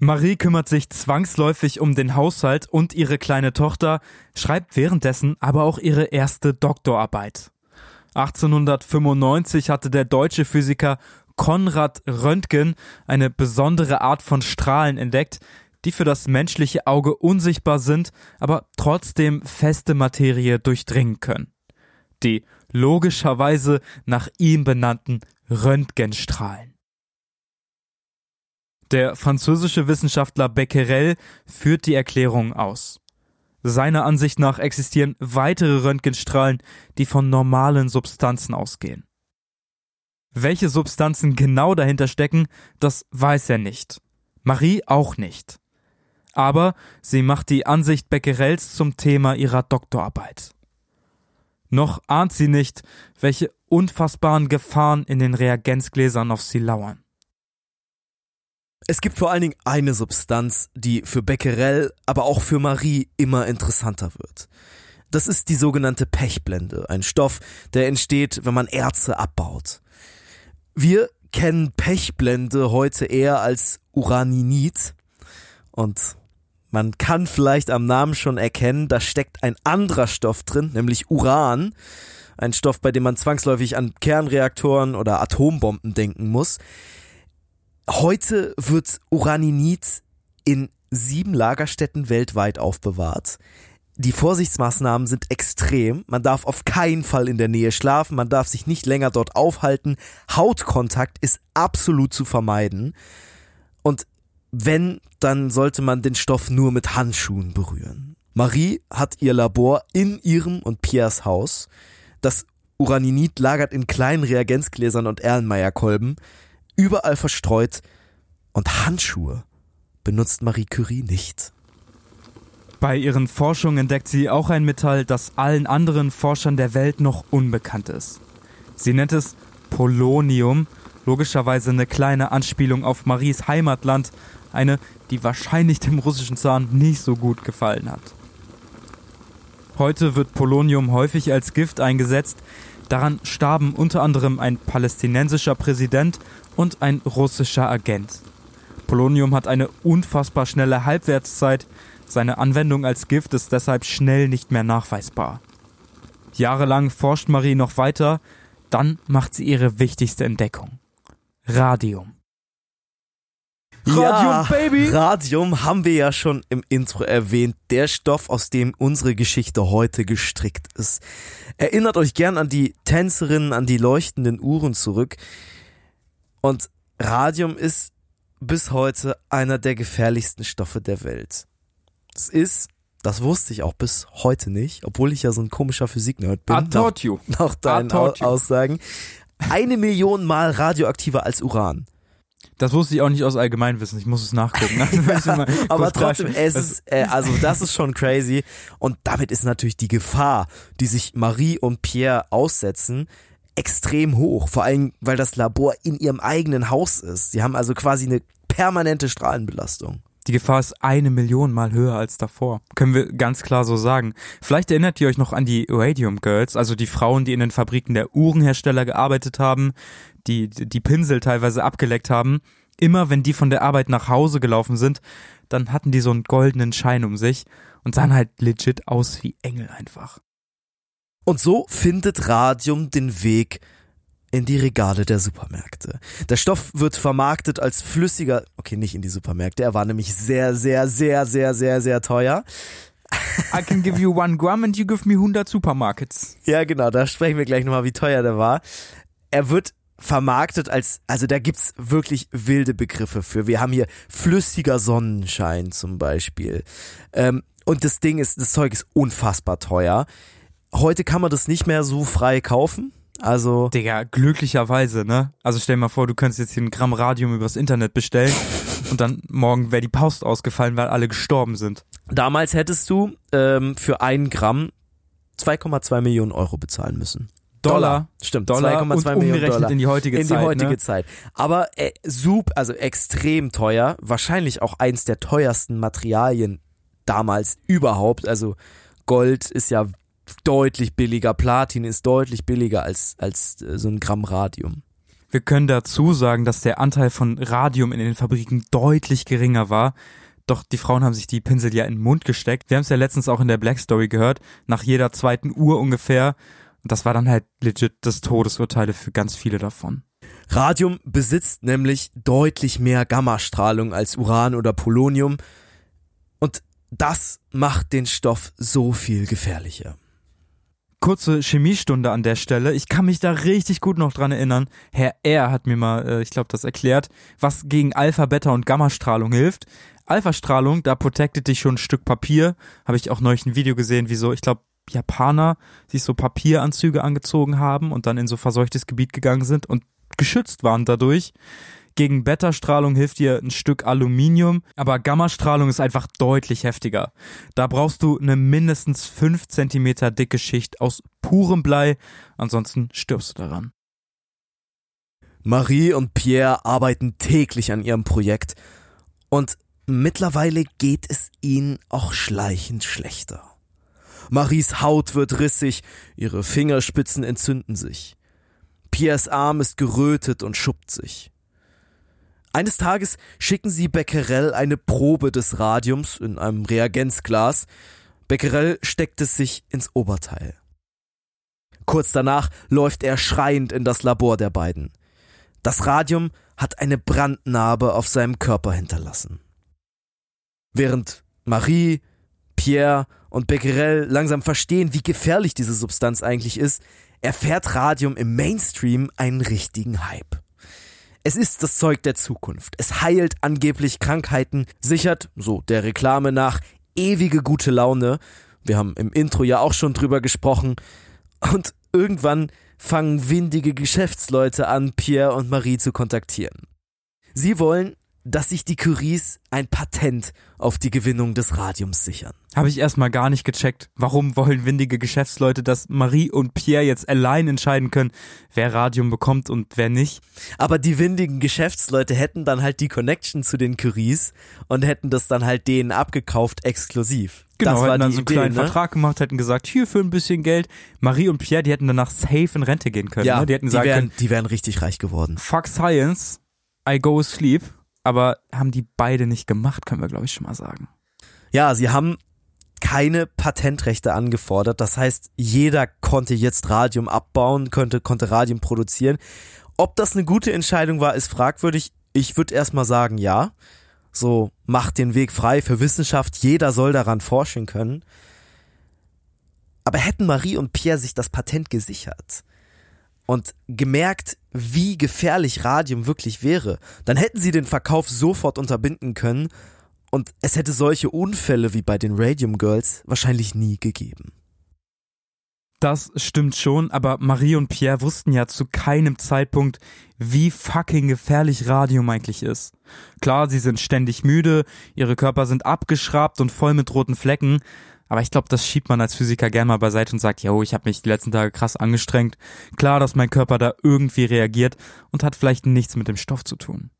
Marie kümmert sich zwangsläufig um den Haushalt und ihre kleine Tochter, schreibt währenddessen aber auch ihre erste Doktorarbeit. 1895 hatte der deutsche Physiker Konrad Röntgen eine besondere Art von Strahlen entdeckt, die für das menschliche Auge unsichtbar sind, aber trotzdem feste Materie durchdringen können. Die logischerweise nach ihm benannten Röntgenstrahlen. Der französische Wissenschaftler Becquerel führt die Erklärung aus. Seiner Ansicht nach existieren weitere Röntgenstrahlen, die von normalen Substanzen ausgehen. Welche Substanzen genau dahinter stecken, das weiß er nicht. Marie auch nicht. Aber sie macht die Ansicht Becquerels zum Thema ihrer Doktorarbeit. Noch ahnt sie nicht, welche unfassbaren Gefahren in den Reagenzgläsern auf sie lauern. Es gibt vor allen Dingen eine Substanz, die für Becquerel, aber auch für Marie immer interessanter wird. Das ist die sogenannte Pechblende, ein Stoff, der entsteht, wenn man Erze abbaut. Wir kennen Pechblende heute eher als Uraninit und man kann vielleicht am Namen schon erkennen, da steckt ein anderer Stoff drin, nämlich Uran, ein Stoff, bei dem man zwangsläufig an Kernreaktoren oder Atombomben denken muss. Heute wird Uraninit in sieben Lagerstätten weltweit aufbewahrt. Die Vorsichtsmaßnahmen sind extrem. Man darf auf keinen Fall in der Nähe schlafen, man darf sich nicht länger dort aufhalten. Hautkontakt ist absolut zu vermeiden. Und wenn, dann sollte man den Stoff nur mit Handschuhen berühren. Marie hat ihr Labor in ihrem und Piers Haus. Das Uraninit lagert in kleinen Reagenzgläsern und Erlenmeyerkolben überall verstreut und Handschuhe benutzt Marie Curie nicht. Bei ihren Forschungen entdeckt sie auch ein Metall, das allen anderen Forschern der Welt noch unbekannt ist. Sie nennt es Polonium, logischerweise eine kleine Anspielung auf Maries Heimatland, eine, die wahrscheinlich dem russischen Zahn nicht so gut gefallen hat. Heute wird Polonium häufig als Gift eingesetzt, daran starben unter anderem ein palästinensischer Präsident und ein russischer Agent. Polonium hat eine unfassbar schnelle Halbwertszeit, seine Anwendung als Gift ist deshalb schnell nicht mehr nachweisbar. Jahrelang forscht Marie noch weiter, dann macht sie ihre wichtigste Entdeckung. Radium. Ja, Radium haben wir ja schon im Intro erwähnt. Der Stoff, aus dem unsere Geschichte heute gestrickt ist. Erinnert euch gern an die Tänzerinnen, an die leuchtenden Uhren zurück. Und Radium ist bis heute einer der gefährlichsten Stoffe der Welt. Es ist, das wusste ich auch bis heute nicht, obwohl ich ja so ein komischer Physik-Nerd bin. I taught you. Nach, deinen. Aussagen. Eine Million Mal radioaktiver als Uran. Das wusste ich auch nicht aus Allgemeinwissen. Ich muss es nachgucken. Also, ich mal Aber trotzdem, es ist, äh, also das ist schon crazy. Und damit ist natürlich die Gefahr, die sich Marie und Pierre aussetzen, extrem hoch. Vor allem, weil das Labor in ihrem eigenen Haus ist. Sie haben also quasi eine permanente Strahlenbelastung. Die Gefahr ist eine Million Mal höher als davor. Können wir ganz klar so sagen. Vielleicht erinnert ihr euch noch an die Radium Girls, also die Frauen, die in den Fabriken der Uhrenhersteller gearbeitet haben, die die Pinsel teilweise abgeleckt haben. Immer wenn die von der Arbeit nach Hause gelaufen sind, dann hatten die so einen goldenen Schein um sich und sahen halt legit aus wie Engel einfach. Und so findet Radium den Weg in die Regale der Supermärkte. Der Stoff wird vermarktet als flüssiger, okay, nicht in die Supermärkte, er war nämlich sehr, sehr, sehr, sehr, sehr, sehr teuer. I can give you one gram and you give me 100 Supermarkets. Ja, genau, da sprechen wir gleich nochmal, wie teuer der war. Er wird vermarktet als, also da gibt's wirklich wilde Begriffe für. Wir haben hier flüssiger Sonnenschein zum Beispiel. Ähm, und das Ding ist, das Zeug ist unfassbar teuer. Heute kann man das nicht mehr so frei kaufen. Also, Digga, glücklicherweise, ne? Also stell dir mal vor, du könntest jetzt hier ein Gramm Radium übers Internet bestellen und dann morgen wäre die Post ausgefallen, weil alle gestorben sind. damals hättest du ähm, für ein Gramm 2,2 Millionen Euro bezahlen müssen. Dollar. Stimmt, Dollar 2,2 und Millionen umgerechnet Dollar. in die heutige in Zeit. die heutige ne? Zeit. Aber äh, sup, also extrem teuer, wahrscheinlich auch eins der teuersten Materialien damals überhaupt. Also Gold ist ja deutlich billiger, Platin ist deutlich billiger als als äh, so ein Gramm Radium. Wir können dazu sagen, dass der Anteil von Radium in den Fabriken deutlich geringer war. Doch die Frauen haben sich die Pinsel ja in den Mund gesteckt. Wir haben es ja letztens auch in der Black Story gehört, nach jeder zweiten Uhr ungefähr. Und das war dann halt legit das Todesurteile für ganz viele davon. Radium besitzt nämlich deutlich mehr Gammastrahlung als Uran oder Polonium und das macht den Stoff so viel gefährlicher. Kurze Chemiestunde an der Stelle. Ich kann mich da richtig gut noch dran erinnern. Herr R. hat mir mal, äh, ich glaube, das erklärt, was gegen Alpha, Beta und Gammastrahlung hilft. Alpha-Strahlung, da protectet dich schon ein Stück Papier. Habe ich auch neulich ein Video gesehen, wie so, ich glaube, Japaner sich so Papieranzüge angezogen haben und dann in so verseuchtes Gebiet gegangen sind und geschützt waren dadurch. Gegen Beta-Strahlung hilft dir ein Stück Aluminium, aber Gammastrahlung ist einfach deutlich heftiger. Da brauchst du eine mindestens 5 Zentimeter dicke Schicht aus purem Blei, ansonsten stirbst du daran. Marie und Pierre arbeiten täglich an ihrem Projekt und mittlerweile geht es ihnen auch schleichend schlechter. Maries Haut wird rissig, ihre Fingerspitzen entzünden sich. Pierres Arm ist gerötet und schuppt sich. Eines Tages schicken sie Becquerel eine Probe des Radiums in einem Reagenzglas. Becquerel steckt es sich ins Oberteil. Kurz danach läuft er schreiend in das Labor der beiden. Das Radium hat eine Brandnarbe auf seinem Körper hinterlassen. Während Marie, Pierre und Becquerel langsam verstehen, wie gefährlich diese Substanz eigentlich ist, erfährt Radium im Mainstream einen richtigen Hype. Es ist das Zeug der Zukunft. Es heilt angeblich Krankheiten, sichert, so der Reklame nach, ewige gute Laune. Wir haben im Intro ja auch schon drüber gesprochen. Und irgendwann fangen windige Geschäftsleute an, Pierre und Marie zu kontaktieren. Sie wollen, dass sich die Curies ein Patent auf die Gewinnung des Radiums sichern. Habe ich erstmal gar nicht gecheckt. Warum wollen windige Geschäftsleute, dass Marie und Pierre jetzt allein entscheiden können, wer Radium bekommt und wer nicht? Aber die windigen Geschäftsleute hätten dann halt die Connection zu den Curies und hätten das dann halt denen abgekauft exklusiv. Genau, das war hätten dann so einen Idee, kleinen ne? Vertrag gemacht, hätten gesagt, hier für ein bisschen Geld. Marie und Pierre, die hätten danach safe in Rente gehen können. Ja, ne? Die hätten die sagen wären, können, die wären richtig reich geworden. fuck science, I go sleep. Aber haben die beide nicht gemacht, können wir glaube ich schon mal sagen. Ja, sie haben keine Patentrechte angefordert. Das heißt, jeder konnte jetzt Radium abbauen, konnte, konnte Radium produzieren. Ob das eine gute Entscheidung war, ist fragwürdig. Ich würde erstmal sagen, ja. So, macht den Weg frei für Wissenschaft. Jeder soll daran forschen können. Aber hätten Marie und Pierre sich das Patent gesichert, und gemerkt, wie gefährlich Radium wirklich wäre, dann hätten sie den Verkauf sofort unterbinden können und es hätte solche Unfälle wie bei den Radium Girls wahrscheinlich nie gegeben. Das stimmt schon, aber Marie und Pierre wussten ja zu keinem Zeitpunkt, wie fucking gefährlich Radium eigentlich ist. Klar, sie sind ständig müde, ihre Körper sind abgeschrabt und voll mit roten Flecken, aber ich glaube, das schiebt man als Physiker gern mal beiseite und sagt, yo, ich habe mich die letzten Tage krass angestrengt. Klar, dass mein Körper da irgendwie reagiert und hat vielleicht nichts mit dem Stoff zu tun.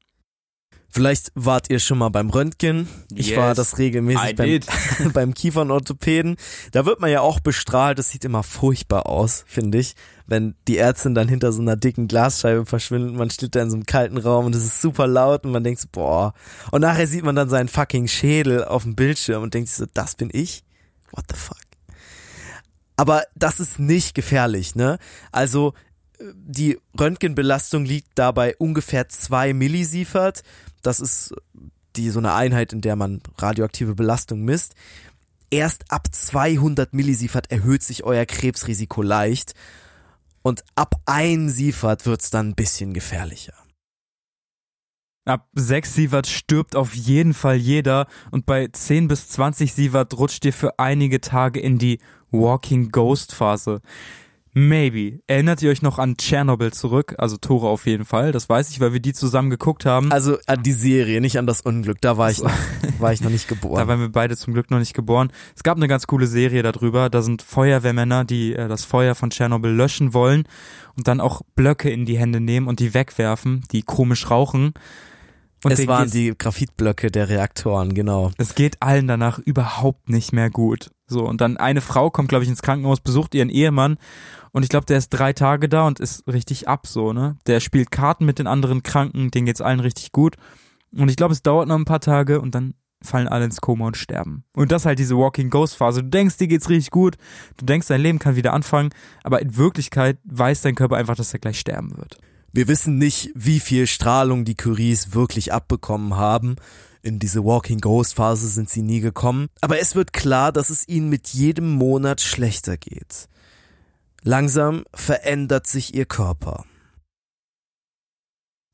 Vielleicht wart ihr schon mal beim Röntgen. Ich Yes, war das regelmäßig beim, beim Kiefernorthopäden. Da wird man ja auch bestrahlt. Das sieht immer furchtbar aus, finde ich. Wenn die Ärztin dann hinter so einer dicken Glasscheibe verschwindet, man steht da in so einem kalten Raum und es ist super laut und man denkt so, boah. Und nachher sieht man dann seinen fucking Schädel auf dem Bildschirm und denkt sich so, das bin ich? What the fuck? Aber das ist nicht gefährlich, ne? Also, äh, die Röntgenbelastung liegt dabei ungefähr zwei Millisievert. Das ist die so eine Einheit, in der man radioaktive Belastung misst. Erst ab 200 Millisievert erhöht sich euer Krebsrisiko leicht und ab 1 Sievert wird's dann ein bisschen gefährlicher. Ab 6 Sievert stirbt auf jeden Fall jeder und bei 10 bis 20 Sievert rutscht ihr für einige Tage in die Walking Ghost Phase. Maybe. Erinnert ihr euch noch an Tschernobyl zurück? Also Tore auf jeden Fall. Das weiß ich, weil wir die zusammen geguckt haben. Also an die Serie, nicht an das Unglück. Da war ich noch, war ich noch nicht Da geboren. waren wir beide zum Glück noch nicht geboren. Es gab eine ganz coole Serie darüber. Da sind Feuerwehrmänner, die äh, das Feuer von Tschernobyl löschen wollen und dann auch Blöcke in die Hände nehmen und die wegwerfen, die komisch rauchen. Und es waren die Graphitblöcke der Reaktoren, genau. es geht allen danach überhaupt nicht mehr gut. So, und dann eine Frau kommt, glaube ich, ins Krankenhaus, besucht ihren Ehemann und ich glaube, der ist drei Tage da und ist richtig ab, so, ne? Der spielt Karten mit den anderen Kranken, denen geht's allen richtig gut. Und ich glaube, es dauert noch ein paar Tage und dann fallen alle ins Koma und sterben. Und das halt diese Walking Ghost Phase. Du denkst, dir geht's richtig gut, du denkst, dein Leben kann wieder anfangen, aber in Wirklichkeit weiß dein Körper einfach, dass er gleich sterben wird. Wir wissen nicht, wie viel Strahlung die Curies wirklich abbekommen haben. In diese Walking Ghost Phase sind sie nie gekommen. Aber es wird klar, dass es ihnen mit jedem Monat schlechter geht. Langsam verändert sich ihr Körper.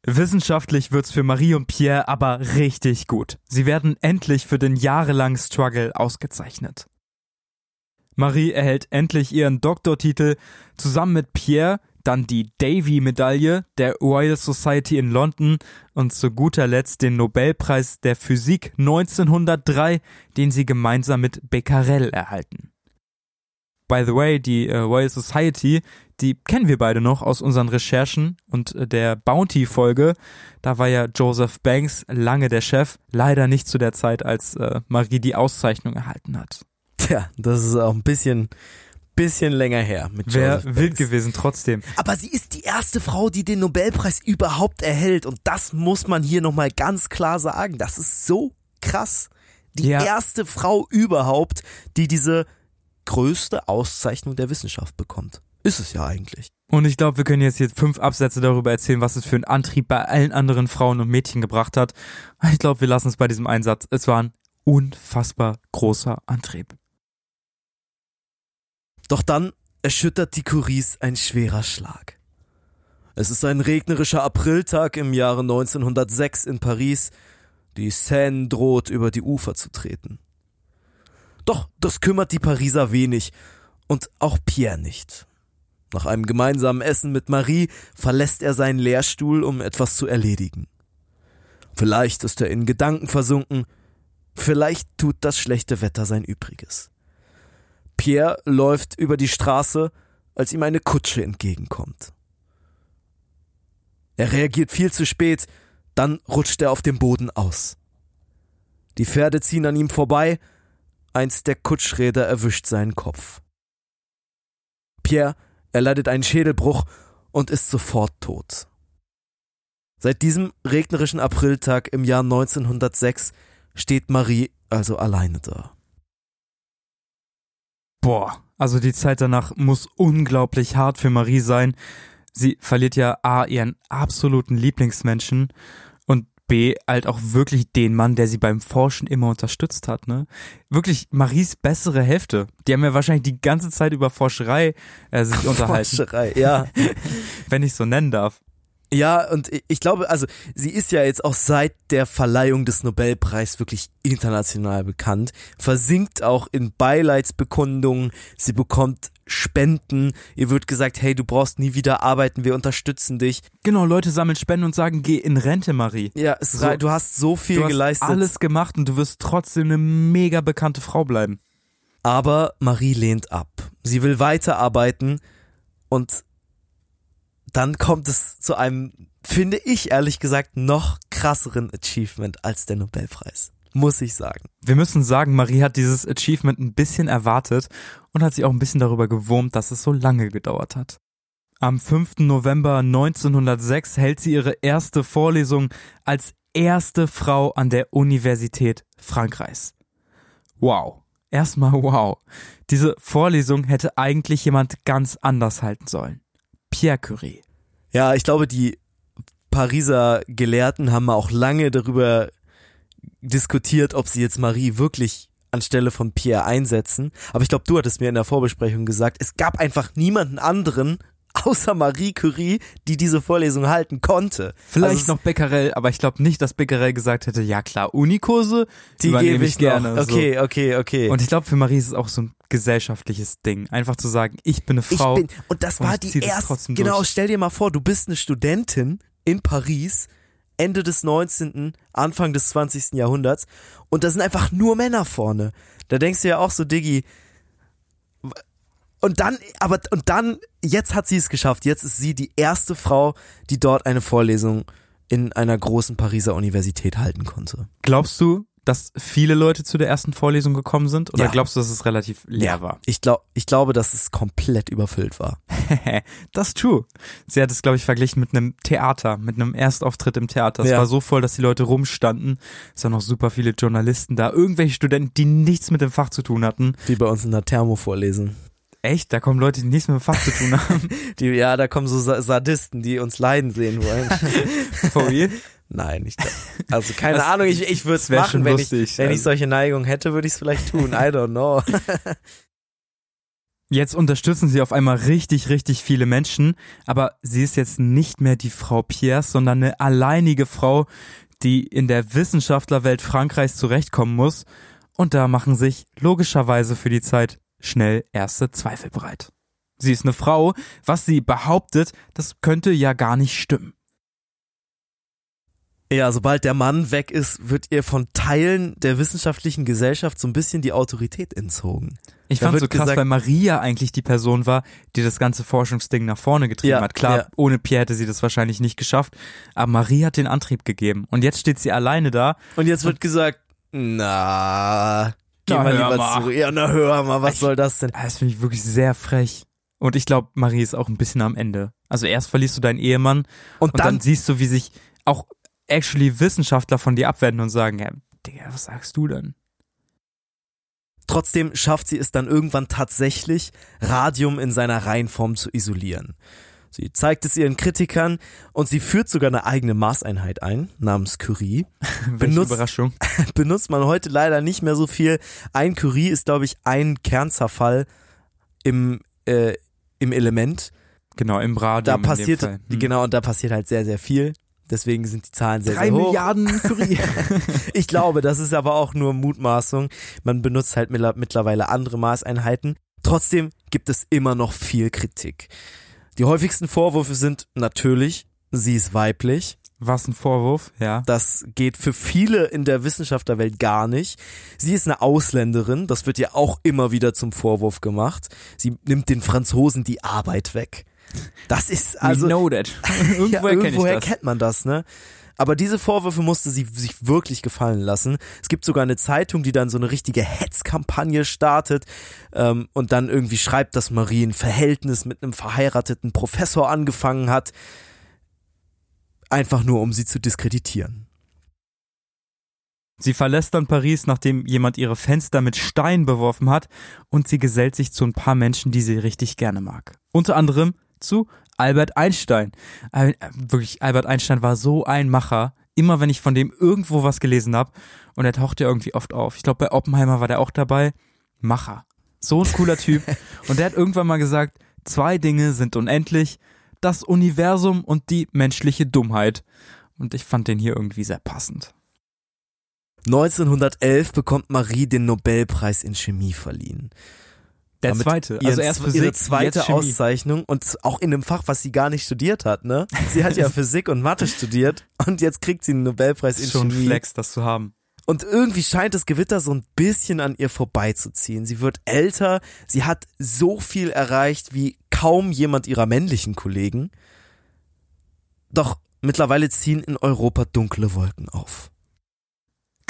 Wissenschaftlich wird's für Marie und Pierre aber richtig gut. Sie werden endlich für den jahrelangen Struggle ausgezeichnet. Marie erhält endlich ihren Doktortitel, zusammen mit Pierre dann die Davy-Medaille der Royal Society in London und zu guter Letzt den Nobelpreis der Physik 1903, den sie gemeinsam mit Becquerel erhalten. By the way, die äh, Royal Society, die kennen wir beide noch aus unseren Recherchen und äh, der Bounty-Folge. Da war ja Joseph Banks lange der Chef, leider nicht zu der Zeit, als äh, Marie die Auszeichnung erhalten hat. Tja, das ist auch ein bisschen, bisschen länger her Wäre wild gewesen trotzdem. Aber sie ist die erste Frau, die den Nobelpreis überhaupt erhält. Und das muss man hier nochmal ganz klar sagen. Das ist so krass. Die Ja. erste Frau überhaupt, die diese größte Auszeichnung der Wissenschaft bekommt. Ist es ja eigentlich. Und ich glaube, wir können jetzt hier fünf Absätze darüber erzählen, was es für einen Antrieb bei allen anderen Frauen und Mädchen gebracht hat. Ich glaube, wir lassen es bei diesem Einsatz. Es war ein unfassbar großer Antrieb. Doch dann erschüttert die Curies ein schwerer Schlag. Es ist ein regnerischer Apriltag im Jahre 1906 in Paris. Die Seine droht über die Ufer zu treten. Doch das kümmert die Pariser wenig und auch Pierre nicht. Nach einem gemeinsamen Essen mit Marie verlässt er seinen Lehrstuhl, um etwas zu erledigen. Vielleicht ist er in Gedanken versunken, vielleicht tut das schlechte Wetter sein Übriges. Pierre läuft über die Straße, als ihm eine Kutsche entgegenkommt. Er reagiert viel zu spät, dann rutscht er auf dem Boden aus. Die Pferde ziehen an ihm vorbei, eins der Kutschräder erwischt seinen Kopf. Pierre erleidet einen Schädelbruch und ist sofort tot. Seit diesem regnerischen Apriltag im Jahr 1906 steht Marie also alleine da. Boah, also die Zeit danach muss unglaublich hart für Marie sein. Sie verliert ja A, ihren absoluten Lieblingsmenschen und B, halt auch wirklich den Mann, der sie beim Forschen immer unterstützt hat, ne? Wirklich Maries bessere Hälfte. Die haben ja wahrscheinlich die ganze Zeit über Forscherei äh, sich unterhalten. Forscherei, ja. Wenn ich so nennen darf. Ja, und ich glaube, also sie ist ja jetzt auch seit der Verleihung des Nobelpreis wirklich international bekannt, versinkt auch in Beileidsbekundungen, sie bekommt Spenden, ihr wird gesagt, hey, du brauchst nie wieder arbeiten, wir unterstützen dich. Genau, Leute sammeln Spenden und sagen, geh in Rente, Marie. Ja, So, du hast so viel Du hast geleistet. alles gemacht und du wirst trotzdem eine mega bekannte Frau bleiben. Aber Marie lehnt ab. Sie will weiterarbeiten und dann kommt es zu einem, finde ich ehrlich gesagt, noch krasseren Achievement als der Nobelpreis. Muss ich sagen. Wir müssen sagen, Marie hat dieses Achievement ein bisschen erwartet und hat sich auch ein bisschen darüber gewurmt, dass es so lange gedauert hat. Am 5. November 1906 hält sie ihre erste Vorlesung als erste Frau an der Universität Frankreichs. Wow. Erstmal wow. Diese Vorlesung hätte eigentlich jemand ganz anders halten sollen. Pierre Curie. Ja, ich glaube, die Pariser Gelehrten haben auch lange darüber diskutiert, ob sie jetzt Marie wirklich anstelle von Pierre einsetzen. Aber ich glaube, du hattest mir in der Vorbesprechung gesagt, es gab einfach niemanden anderen außer Marie Curie, die diese Vorlesung halten konnte. Vielleicht Also noch Becquerel, aber ich glaube nicht, dass Becquerel gesagt hätte, ja klar, Unikurse, die gebe ich gerne. Noch. Okay, So. okay, okay. Und ich glaube, für Marie ist es auch so ein gesellschaftliches Ding. Einfach zu sagen, ich bin eine ich Frau. bin, und das und war ich die erste, genau, durch. stell dir mal vor, du bist eine Studentin in Paris, Ende des 19., Anfang des 20. Jahrhunderts und da sind einfach nur Männer vorne. Da denkst du ja auch so, Diggi, und dann, aber, und dann, jetzt hat sie es geschafft. Jetzt ist sie die erste Frau, die dort eine Vorlesung in einer großen Pariser Universität halten konnte. Glaubst du, dass viele Leute zu der ersten Vorlesung gekommen sind? Oder Ja. glaubst du, dass es relativ leer war? Ich glaube, ich glaube, dass es komplett überfüllt war. das ist true. Sie hat es, glaube ich, verglichen mit einem Theater, mit einem Erstauftritt im Theater. Es Ja. war so voll, dass die Leute rumstanden. Es waren noch super viele Journalisten da, irgendwelche Studenten, die nichts mit dem Fach zu tun hatten. Wie bei uns in der Thermo-Vorlesung. Echt? Da kommen Leute, die nichts mit dem Fach zu tun haben. Die, ja, da kommen so Sa- Sadisten, die uns leiden sehen wollen. For real? Nein, ich also keine Das- Ahnung, ich, ich würde es machen, wenn ich wenn ich also. solche Neigung hätte, würde ich es vielleicht tun. I don't know. Jetzt unterstützen sie auf einmal richtig, richtig viele Menschen, aber sie ist jetzt nicht mehr die Frau Piers, sondern eine alleinige Frau, die in der Wissenschaftlerwelt Frankreichs zurechtkommen muss. Und da machen sich logischerweise für die Zeit schnell erste Zweifel bereit. Sie ist eine Frau, was sie behauptet, das könnte ja gar nicht stimmen. Ja, sobald der Mann weg ist, wird ihr von Teilen der wissenschaftlichen Gesellschaft so ein bisschen die Autorität entzogen. Ich Da fand so krass, gesagt- weil Maria eigentlich die Person war, die das ganze Forschungsding nach vorne getrieben Ja, hat. Klar, ja. ohne Pierre hätte sie das wahrscheinlich nicht geschafft, aber Marie hat den Antrieb gegeben. Und jetzt steht sie alleine da. Und jetzt wird gesagt, na, geh Na, mal lieber mal. zurück. Ja, na hör mal, was Ich- soll das denn? Ah, Das finde ich wirklich sehr frech. Und ich glaube, Marie ist auch ein bisschen am Ende. Also erst verlierst du deinen Ehemann Und und dann, dann, siehst du, wie sich auch actually Wissenschaftler von dir abwenden und sagen, ja, Digga, was sagst du denn? trotzdem schafft sie es dann irgendwann tatsächlich, Radium in seiner Reihenform zu isolieren. Sie zeigt es ihren Kritikern und sie führt sogar eine eigene Maßeinheit ein, namens Curie. Benutzt- Überraschung. benutzt man heute leider nicht mehr so viel. Ein Curie ist, glaube ich, ein Kernzerfall im, äh, im Element. Genau, im Radio. Da passiert. Hm. genau, und da passiert halt sehr, sehr viel. Deswegen sind die Zahlen sehr, Drei sehr hoch. Milliarden Curie. Ich glaube, das ist aber auch nur Mutmaßung. Man benutzt halt mittler- mittlerweile andere Maßeinheiten. Trotzdem gibt es immer noch viel Kritik. Die häufigsten Vorwürfe sind natürlich, sie ist weiblich. Was ein Vorwurf, ja. Das geht für viele in der Wissenschaftlerwelt gar nicht. Sie ist eine Ausländerin, das wird ihr auch immer wieder zum Vorwurf gemacht. Sie nimmt den Franzosen die Arbeit weg. Das ist also We know that. Irgendwoher ja, irgendwoher kennt man das, ne? Aber diese Vorwürfe musste sie sich wirklich gefallen lassen. Es gibt sogar eine Zeitung, die dann so eine richtige Hetzkampagne startet ähm, und dann irgendwie schreibt, dass Marie ein Verhältnis mit einem verheirateten Professor angefangen hat. Einfach nur, um sie zu diskreditieren. Sie verlässt dann Paris, nachdem jemand ihre Fenster mit Stein beworfen hat und sie gesellt sich zu ein paar Menschen, die sie richtig gerne mag. Unter anderem zu Albert Einstein. Äh, Wirklich, Albert Einstein war so ein Macher. immer, wenn ich von dem irgendwo was gelesen habe, und er taucht ja irgendwie oft auf. Ich glaube, bei Oppenheimer war der auch dabei. Macher. So ein cooler Typ. und der hat irgendwann mal gesagt, zwei Dinge sind unendlich, das Universum und die menschliche Dummheit. Und ich fand den hier irgendwie sehr passend. 1911 bekommt Marie den Nobelpreis in Chemie verliehen. Der Damit zweite. Also erst Physik, ihre zweite. Auszeichnung und auch in einem Fach, was sie gar nicht studiert hat, ne? Sie hat ja Physik und Mathe studiert und jetzt kriegt sie einen Nobelpreis in Schon Chemie. Flex, das zu haben. Und irgendwie scheint das Gewitter so ein bisschen an ihr vorbeizuziehen. Sie wird älter, sie hat so viel erreicht wie kaum jemand ihrer männlichen Kollegen. Doch mittlerweile ziehen in Europa dunkle Wolken auf.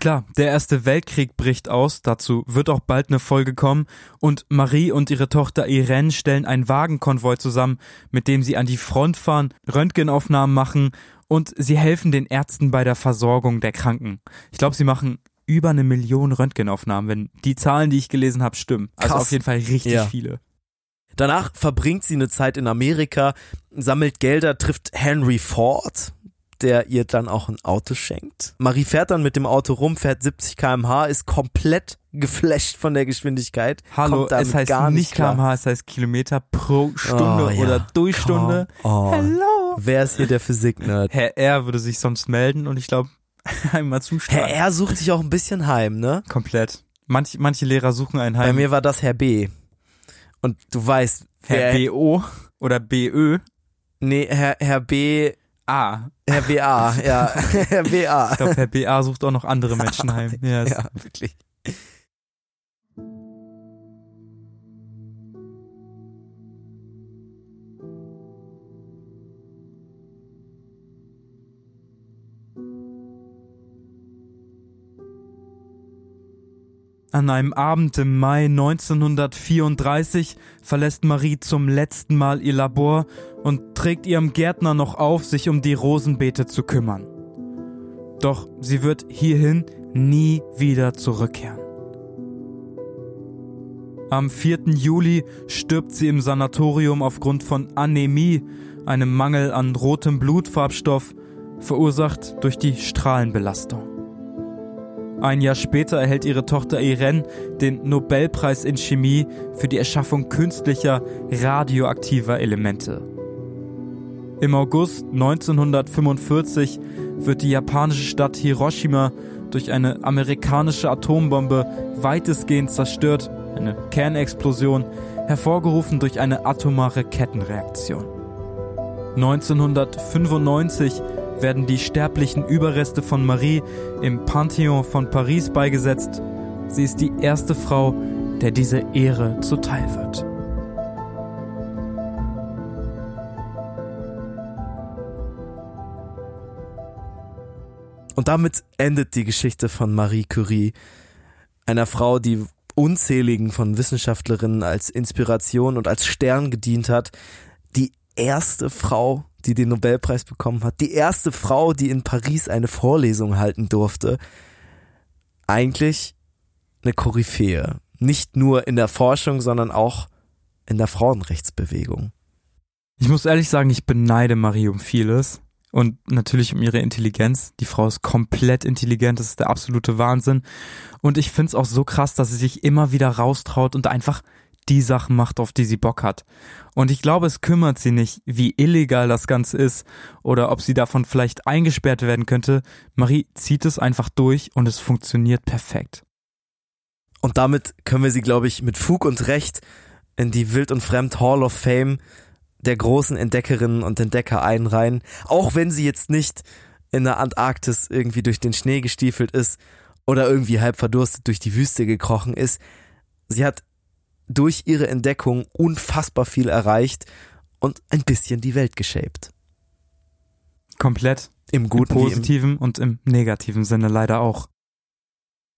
Klar, der Erste Weltkrieg bricht aus, dazu wird auch bald eine Folge kommen und Marie und ihre Tochter Irene stellen einen Wagenkonvoi zusammen, mit dem sie an die Front fahren, Röntgenaufnahmen machen und sie helfen den Ärzten bei der Versorgung der Kranken. Ich glaube, sie machen über eine Million Röntgenaufnahmen, wenn die Zahlen, die ich gelesen habe, stimmen. Also Krass. auf jeden Fall richtig Ja. viele. Danach verbringt sie eine Zeit in Amerika, sammelt Gelder, trifft Henry Ford, der ihr dann auch ein Auto schenkt. Marie fährt dann mit dem Auto rum, fährt 70 km/h, ist komplett geflasht von der Geschwindigkeit. Hallo, es heißt gar nicht kmh, es heißt Kilometer pro Stunde Oh, ja. oder durch Stunde. Oh, Hello. wer ist hier der Physik-Nerd? Herr R. würde sich sonst melden und ich glaube, einmal zustimmen. Herr R. sucht sich auch ein bisschen heim, ne? Komplett. Manch, manche Lehrer suchen einen Bei heim. mir war das Herr B. Und du weißt, Herr BO oder BÖ. nee, Herr, Herr B, A. Herr BA, ja, Herr BA. Ich glaube, Herr BA sucht auch noch andere Menschen heim. Ja, ist- Ja, wirklich. An einem Abend im Mai 1934 verlässt Marie zum letzten Mal ihr Labor und trägt ihrem Gärtner noch auf, sich um die Rosenbeete zu kümmern. Doch sie wird hierhin nie wieder zurückkehren. Am 4. Juli stirbt sie im Sanatorium aufgrund von Anämie, einem Mangel an rotem Blutfarbstoff, verursacht durch die Strahlenbelastung. Ein Jahr später erhält ihre Tochter Irene den Nobelpreis in Chemie für die Erschaffung künstlicher radioaktiver Elemente. Im August 1945 wird die japanische Stadt Hiroshima durch eine amerikanische Atombombe weitestgehend zerstört, eine Kernexplosion, hervorgerufen durch eine atomare Kettenreaktion. 1995 werden die sterblichen Überreste von Marie im Pantheon von Paris beigesetzt. Sie ist die erste Frau, der diese Ehre zuteil wird. Und damit endet die Geschichte von Marie Curie, einer Frau, die unzähligen von Wissenschaftlerinnen als Inspiration und als Stern gedient hat, die erste Frau, die den Nobelpreis bekommen hat, die erste Frau, die in Paris eine Vorlesung halten durfte. Eigentlich eine Koryphäe. Nicht nur in der Forschung, sondern auch in der Frauenrechtsbewegung. Ich muss ehrlich sagen, ich beneide Marie um vieles. Und natürlich um ihre Intelligenz. Die Frau ist komplett intelligent, das ist der absolute Wahnsinn. Und ich find's auch so krass, dass sie sich immer wieder raustraut und einfach die Sachen macht, auf die sie Bock hat. Und ich glaube, es kümmert sie nicht, wie illegal das Ganze ist oder ob sie davon vielleicht eingesperrt werden könnte. Marie zieht es einfach durch und es funktioniert perfekt. Und damit können wir sie, glaube ich, mit Fug und Recht in die Wild und Fremd Hall of Fame der großen Entdeckerinnen und Entdecker einreihen. Auch wenn sie jetzt nicht in der Antarktis irgendwie durch den Schnee gestiefelt ist oder irgendwie halb verdurstet durch die Wüste gekrochen ist. Sie hat durch ihre Entdeckung unfassbar viel erreicht und ein bisschen die Welt geshaped. Komplett. Im Im Guten im positiven und im negativen Sinne leider auch.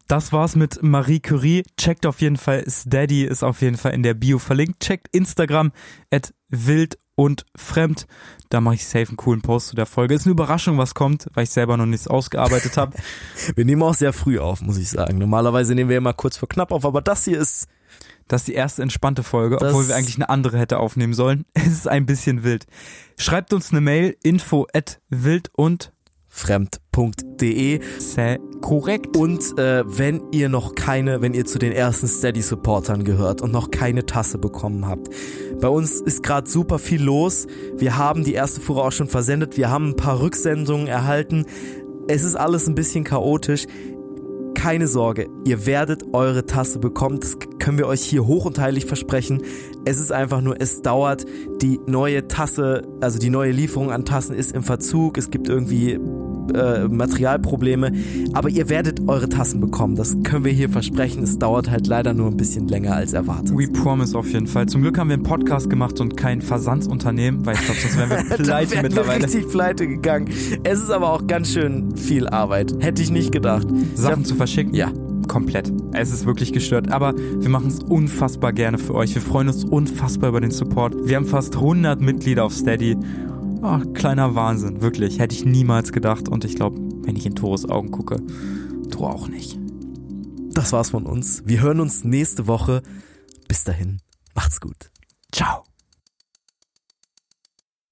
Das war's mit Marie Curie. Checkt auf jeden Fall Steady, ist auf jeden Fall in der Bio verlinkt. Checkt Instagram at wild und fremd. Da mache ich safe einen coolen Post zu der Folge. Ist eine Überraschung, was kommt, weil ich selber noch nichts ausgearbeitet habe. Wir nehmen auch sehr früh auf, muss ich sagen. Normalerweise nehmen wir immer kurz vor knapp auf, aber das hier ist Das ist die erste entspannte Folge, Das- obwohl wir eigentlich eine andere hätte aufnehmen sollen. Es ist ein bisschen wild. Schreibt uns eine Mail info at wild und fremd.de. Sehr korrekt. Und äh, wenn ihr noch keine, wenn ihr zu den ersten Steady-Supportern gehört und noch keine Tasse bekommen habt, bei uns ist gerade super viel los. Wir haben die erste Fuhre auch schon versendet. Wir haben ein paar Rücksendungen erhalten. Es ist alles ein bisschen chaotisch keine Sorge, ihr werdet eure Tasse bekommen. Das können wir euch hier hoch und heilig versprechen. Es ist einfach nur, es dauert. Die neue Tasse, also die neue Lieferung an Tassen ist im Verzug. Es gibt irgendwie äh, Materialprobleme. Aber ihr werdet eure Tassen bekommen. Das können wir hier versprechen. Es dauert halt leider nur ein bisschen länger als erwartet. We promise auf jeden Fall. Zum Glück haben wir einen Podcast gemacht und kein Versandsunternehmen, weil ich glaube, sonst wären wir pleite wären mittlerweile. Wir richtig pleite gegangen. Es ist aber auch ganz schön viel Arbeit. Hätte ich nicht gedacht. Sachen zu verschicken? Ja. Komplett. Es ist wirklich gestört. Aber wir machen es unfassbar gerne für euch. Wir freuen uns unfassbar über den Support. Wir haben fast 100 Mitglieder auf Steady. Oh, kleiner Wahnsinn, wirklich. Hätte ich niemals gedacht. Und ich glaube, wenn ich in Tores Augen gucke, Tor auch nicht. Das war's von uns. Wir hören uns nächste Woche. Bis dahin, macht's gut. Ciao.